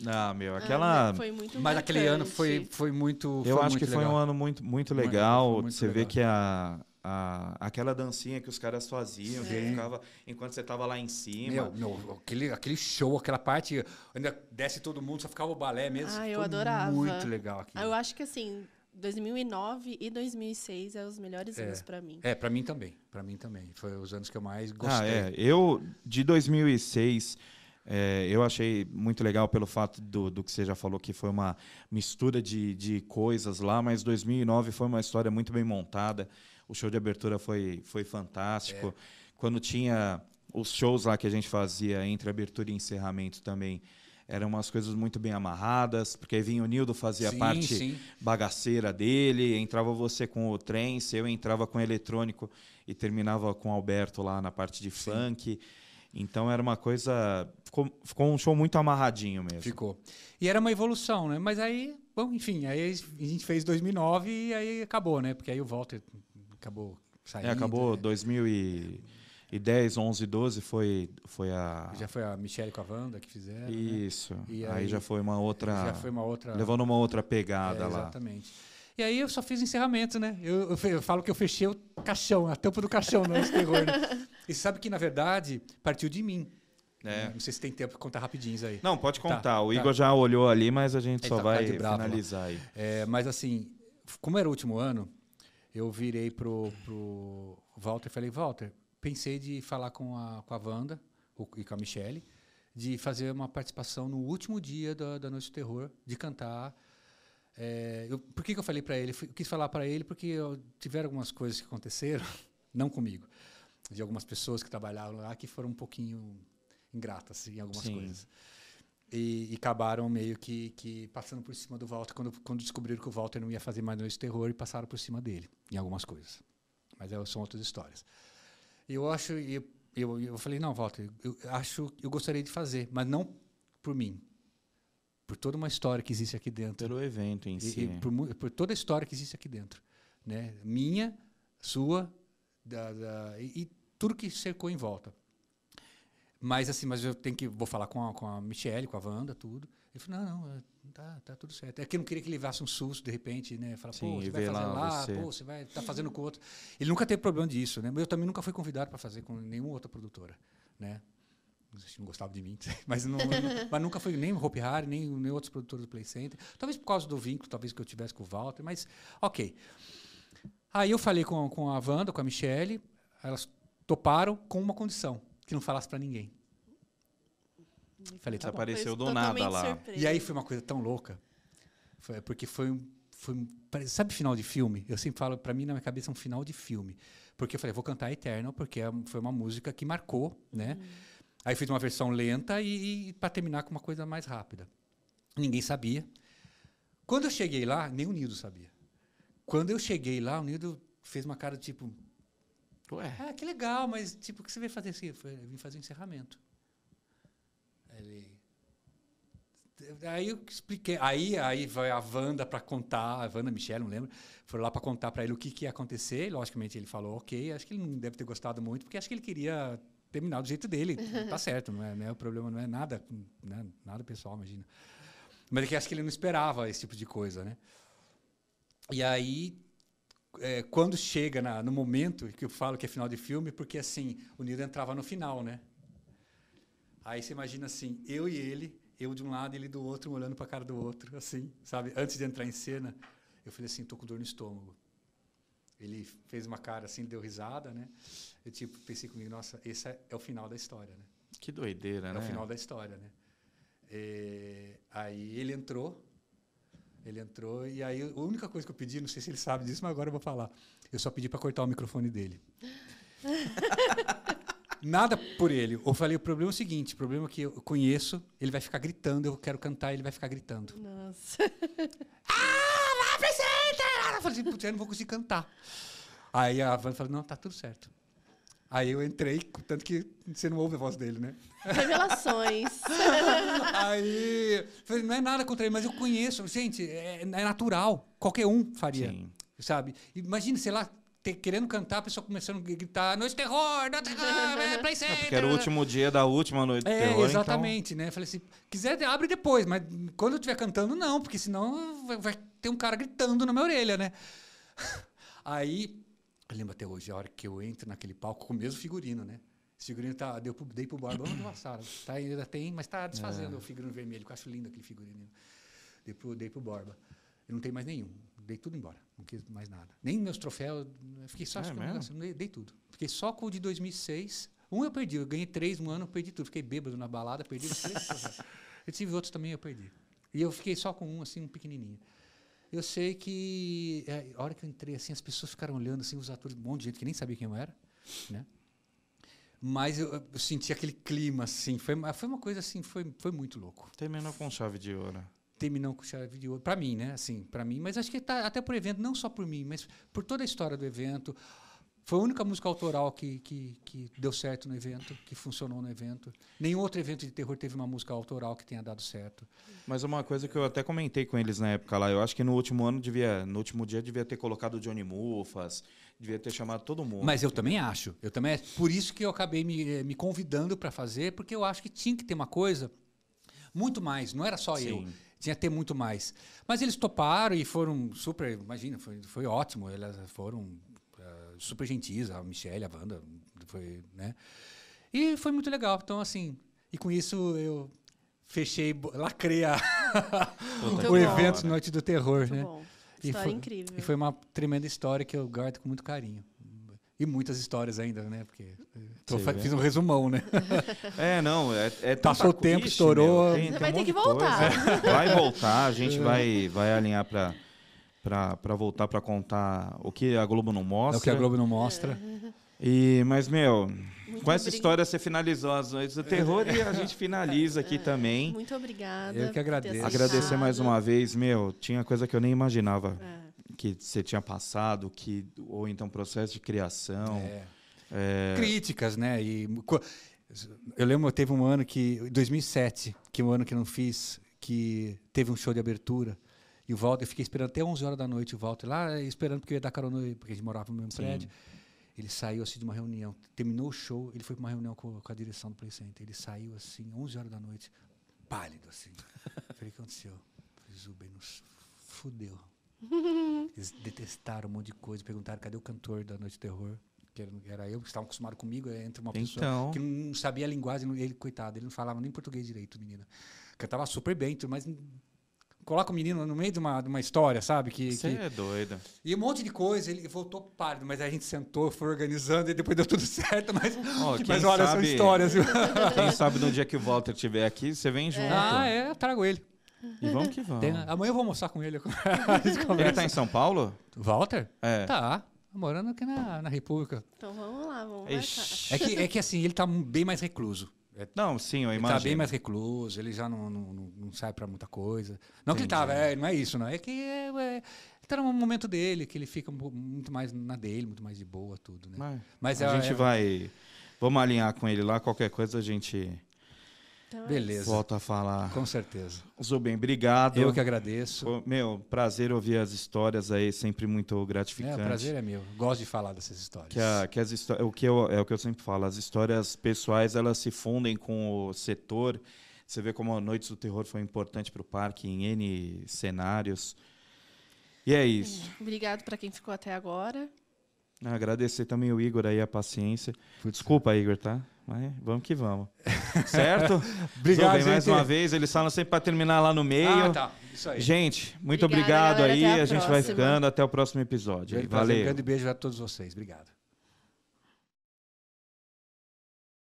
Ah, meu, ah, aquela. foi muito Mas aquele ano foi, foi muito. Eu foi acho muito que foi legal. um ano muito, muito legal. muito você vê legal. que a, a, aquela dancinha que os caras faziam, que ficava enquanto você tava lá em cima. Meu, meu, aquele, aquele show, aquela parte, ainda desce todo mundo, só ficava o balé mesmo. Ah, eu foi adorava. Muito legal aqui. Ah, Eu acho que assim, 2009 e 2006 é os melhores É. anos pra mim. É, pra mim também. Pra mim também. Foi os anos que eu mais gostei. Ah, é. Eu, de 2006, é, eu achei muito legal pelo fato do, do que você já falou, que foi uma mistura de, de coisas lá, mas 2009 foi uma história muito bem montada. O show de abertura foi, foi fantástico. É. Quando tinha os shows lá que a gente fazia entre abertura e encerramento também, eram umas coisas muito bem amarradas, porque aí vinha o Nildo, fazia Sim, parte sim. bagaceira dele, entrava você com o trance, eu entrava com o eletrônico e terminava com o Alberto lá na parte de funk. Então era uma coisa. Ficou, ficou um show muito amarradinho mesmo. Ficou. E era uma evolução, né? Mas aí, bom, enfim, aí a gente fez 2009 e aí acabou, né? Porque aí o Walter acabou saindo. É, acabou né? 2010, 11, 12 foi, foi a. Já foi a Michelle com a Wanda que fizeram. né? Isso. E aí, aí- já foi uma outra. Já foi uma outra. Levou numa outra É, pegada lá. Exatamente. E aí eu só fiz encerramento, né? Eu, eu eu falo que eu fechei o caixão, a tampa do caixão no Noite Terror. Né? E sabe que, na verdade, partiu de mim. É. Não sei se tem tempo para contar rapidinho isso aí. Não, pode Tá, contar. o tá. Igor já olhou ali, mas a gente Ele só tá- tá vai de bravo lá. finalizar aí. É, mas assim, como era o último ano, eu virei pro, pro Walter e falei, Walter, pensei de falar com a, com a Wanda e com a Michelle, de fazer uma participação no último dia da, da Noite do Terror, de cantar. É, eu- por que, que eu falei para ele? Eu quis falar para ele porque eu, tiveram algumas coisas que aconteceram, não comigo, de algumas pessoas que trabalhavam lá que foram um pouquinho ingratas em algumas Sim. coisas. E, e acabaram meio que, que passando por cima do Walter quando, quando descobriram que o Walter não ia fazer mais Noite de Terror e passaram por cima dele em algumas coisas. Mas é, são outras histórias. Eu acho, eu, eu, eu falei, não, Walter, eu acho, eu gostaria de fazer, mas não por mim, por toda uma história que existe aqui dentro. Pelo evento em E- si. e por, por toda a história que existe aqui dentro. Né? Minha, sua, da, da- e, e tudo que cercou em volta. Mas assim, mas eu tenho que vou falar com a, com a Michelle, com a Wanda, tudo. Ele falou: "Não, não, é, tá, tá tudo certo". É que eu não queria que ele levasse um susto de repente, né? Falar: Sim, "Pô, você vai fazer lá lá, você. pô, você vai estar fazendo com outro". Ele nunca teve problema disso, né? Eu também nunca fui convidado para fazer com nenhuma outra produtora, né? Não gostava de mim, mas, não, mas nunca foi nem o Hope Harry, nem, nem outros produtores do Play Center. Talvez por causa do vínculo, talvez que eu tivesse com o Walter, mas ok. Aí eu falei com, com a Wanda, com a Michelle, elas toparam com uma condição, que não falasse para ninguém. Falei, tá. Desapareceu do nada lá. surpresa. E aí foi uma coisa tão louca. Foi, porque foi um. Foi, sabe final de filme? Eu sempre falo, pra mim, na minha cabeça, é um final de filme. Porque eu falei, vou cantar Eternal, porque é- foi uma música que marcou, né? Aí fiz uma versão lenta e, e para terminar com uma coisa mais rápida. Ninguém sabia. Quando eu cheguei lá, nem o Nildo sabia. Quando eu cheguei lá, o Nildo fez uma cara tipo, Ué, ah, que legal, mas tipo, o que você veio fazer assim? Eu falei, eu vim fazer um encerramento. Ele. Aí eu expliquei. Aí, aí vai a Wanda para contar, a Wanda Michelle, não lembro, foram lá para contar para ele o que, que ia acontecer. Logicamente ele falou, ok. Acho que ele não deve ter gostado muito, porque acho que ele queria terminar do jeito dele. tá certo, não é, não é o problema, não é nada, né, nada pessoal, imagina. Mas é que acho que ele não esperava esse tipo de coisa, né? E aí é, quando chega na- no momento que eu falo que é final de filme, porque assim, o Nilo entrava no final, né? Aí você imagina assim, eu e ele, eu de um lado e ele do outro, um olhando para a cara do outro, assim, sabe? Antes de entrar em cena, eu falei assim, tô com dor no estômago. Ele fez uma cara assim, deu risada, né? Eu tipo pensei comigo, nossa, esse é, é o final da história, né? que doideira, É né? o final da história, né? É, aí ele entrou, ele entrou e aí a única coisa que eu pedi, não sei se ele sabe disso, mas agora eu vou falar. Eu só pedi para cortar o microfone dele. Nada por ele. Eu falei, o problema é o seguinte, o problema é que eu conheço, ele vai ficar gritando, eu quero cantar, ele vai ficar gritando. Nossa. Ah, vai Eu falei assim, putz, eu não vou conseguir cantar. Aí a Van falou, não, tá tudo certo. Aí eu entrei, tanto que você não ouve a voz dele, né? Revelações. Aí, falei, não é nada contra ele, mas eu conheço. Gente, é, é natural. Qualquer um faria. Sim. Sabe? Imagina, sei lá, querendo cantar, a pessoa começando a gritar: Noite de terror, noite de terror, é, play center. Porque era o último dia da última noite É, terror, então exatamente, né? Falei assim, quiser, abre depois, mas quando eu estiver cantando, não, porque senão vai, vai ter um cara gritando na minha orelha, né? Aí, eu lembro até hoje, a hora que eu entro naquele palco com o mesmo figurino, né? Esse figurino tá, deu pro, dei pro Barbão do Massara. Tá, ainda tem, mas tá desfazendo o figurino vermelho, que eu acho lindo aquele figurino. Dei pro, dei pro Borba. Eu não tenho mais nenhum. Dei tudo embora. Não quis mais nada. Nem meus troféus. Fiquei só É mesmo? não- dei, tudo. Fiquei só com o de 2006. Um eu perdi. Eu ganhei três no ano, eu perdi tudo. Fiquei bêbado na balada, perdi os três. eu tive outros também, eu perdi. E eu fiquei só com um, assim, um pequenininho. Eu sei que é, a hora que eu entrei, assim, as pessoas ficaram olhando, assim, os atores, um monte de gente que nem sabia quem eu era, né? Mas eu, eu senti aquele clima, assim, foi, uma- foi uma coisa assim, foi, foi muito louco terminou com chave de ouro. Terminou com chave de ouro. Para mim, né? Assim, para mim. Mas acho que tá até por evento, não só por mim, mas por toda a história do evento. Foi a única música autoral que, que, que deu certo no evento, que funcionou no evento. Nenhum outro evento de terror teve uma música autoral que tenha dado certo. Mas uma coisa que eu até comentei com eles na época lá, eu acho que no último ano devia, no último dia devia ter colocado o Johnny Mufas, devia ter chamado todo mundo. Mas eu também acho. Eu também, por isso que eu acabei me, eh, me convidando para fazer, porque eu acho que tinha que ter uma coisa muito mais. Não era só eu. Sim. Tinha que ter muito mais. Mas eles toparam e foram super. Imagina, foi, foi ótimo. Elas foram ah, super gentis, a Michelle, a Wanda. Foi, né? E foi muito legal. Então, assim. E com isso eu fechei, lacrei a- o bom. evento Noite do Terror, Muito né? bom. E História foi- incrível. E foi uma tremenda história que eu guardo com muito carinho. E muitas histórias ainda, né? Porque eh, tô fiz um resumão, né? É, não, é, é Passou o tempo, Ixi, estourou. meu, tem- tem vai um ter que de coisa. voltar. Vai voltar, a gente É. vai, vai alinhar pra, pra, pra voltar pra contar o que a Globo não É o mostra. que a Globo não mostra. E, mas, meu, Muito com essa história você finalizou as noites do terror e a gente finaliza aqui também. Muito obrigada. Eu que agradeço. Agradecer mais uma vez, meu, tinha coisa que eu nem imaginava É. que você tinha passado, que ou então processo de criação. É. É, Críticas, né? E eu lembro, teve um ano que, em 2007, que um ano que eu não fiz, que teve um show de abertura. E o Walter, eu fiquei esperando até 11 horas da noite o Walter lá, esperando porque eu ia dar carona, porque a gente morava no mesmo Sim. prédio. Ele saiu assim de uma reunião, terminou o show, ele foi para uma reunião com, com a direção do Play Center. Ele saiu assim, 11 horas da noite, pálido assim. Falei, o que aconteceu? Eu Falei, Zuber, nos fudeu. Eles detestaram um monte de coisa, perguntaram cadê o cantor da Noite do Terror, que era, eu, que estavam acostumados comigo, é, entre uma pessoa Então. que não sabia a linguagem, ele, coitado, ele não falava nem português direito, menina. Cantava super bem, mas coloca o menino no meio de uma, de uma história, sabe? Que, Você que- é doido. E um monte de coisa, ele voltou pálido, mas a gente sentou, foi organizando e depois deu tudo certo. Mas, quem mas olha, são sabe- histórias. viu? Quem sabe no dia que o Walter estiver aqui, você vem junto. Ah, é, eu trago ele. E vamos que vamos. Tem- amanhã eu vou almoçar com ele. Ele tá em São Paulo? Walter? É. Tá, morando aqui na, na República. Então vamos lá, vamos Ixi. É que, é que assim, ele tá bem mais recluso. É, Não, sim, eu ele imagino. tá bem mais recluso, ele já não, não, não- não sai pra muita coisa. Não que ele Entendi. tava, é, não é isso, não. É que é, é, ele tá num momento dele, que ele fica um muito mais na dele, muito mais de boa, tudo, né? Mas, Mas a é- gente é- vai. Vamos alinhar com ele lá, qualquer coisa a gente Então é Beleza. volta a falar. Com certeza. Zubem, obrigado. Eu que agradeço. Meu, prazer ouvir as histórias aí, sempre muito É, gratificante. o prazer é meu. Gosto de falar dessas histórias. Que, a- que as histó- o que eu, é o que eu sempre falo, as histórias pessoais elas se fundem com o setor. Você vê como a Noites do Terror foi importante para o parque em N cenários. E é isso. Obrigado para quem ficou até agora. Agradecer também o Igor aí a paciência. Desculpa, Igor, tá? Mas vamos que vamos. certo? Obrigado, Zubem, mais gente. uma vez. Eles falam sempre para terminar lá no meio. Ah, tá. Isso aí. Gente, muito Obrigada, obrigado galera. aí. A A gente vai ficando. Até o próximo episódio. Prazer, Um Valeu. grande beijo a todos vocês. Obrigado.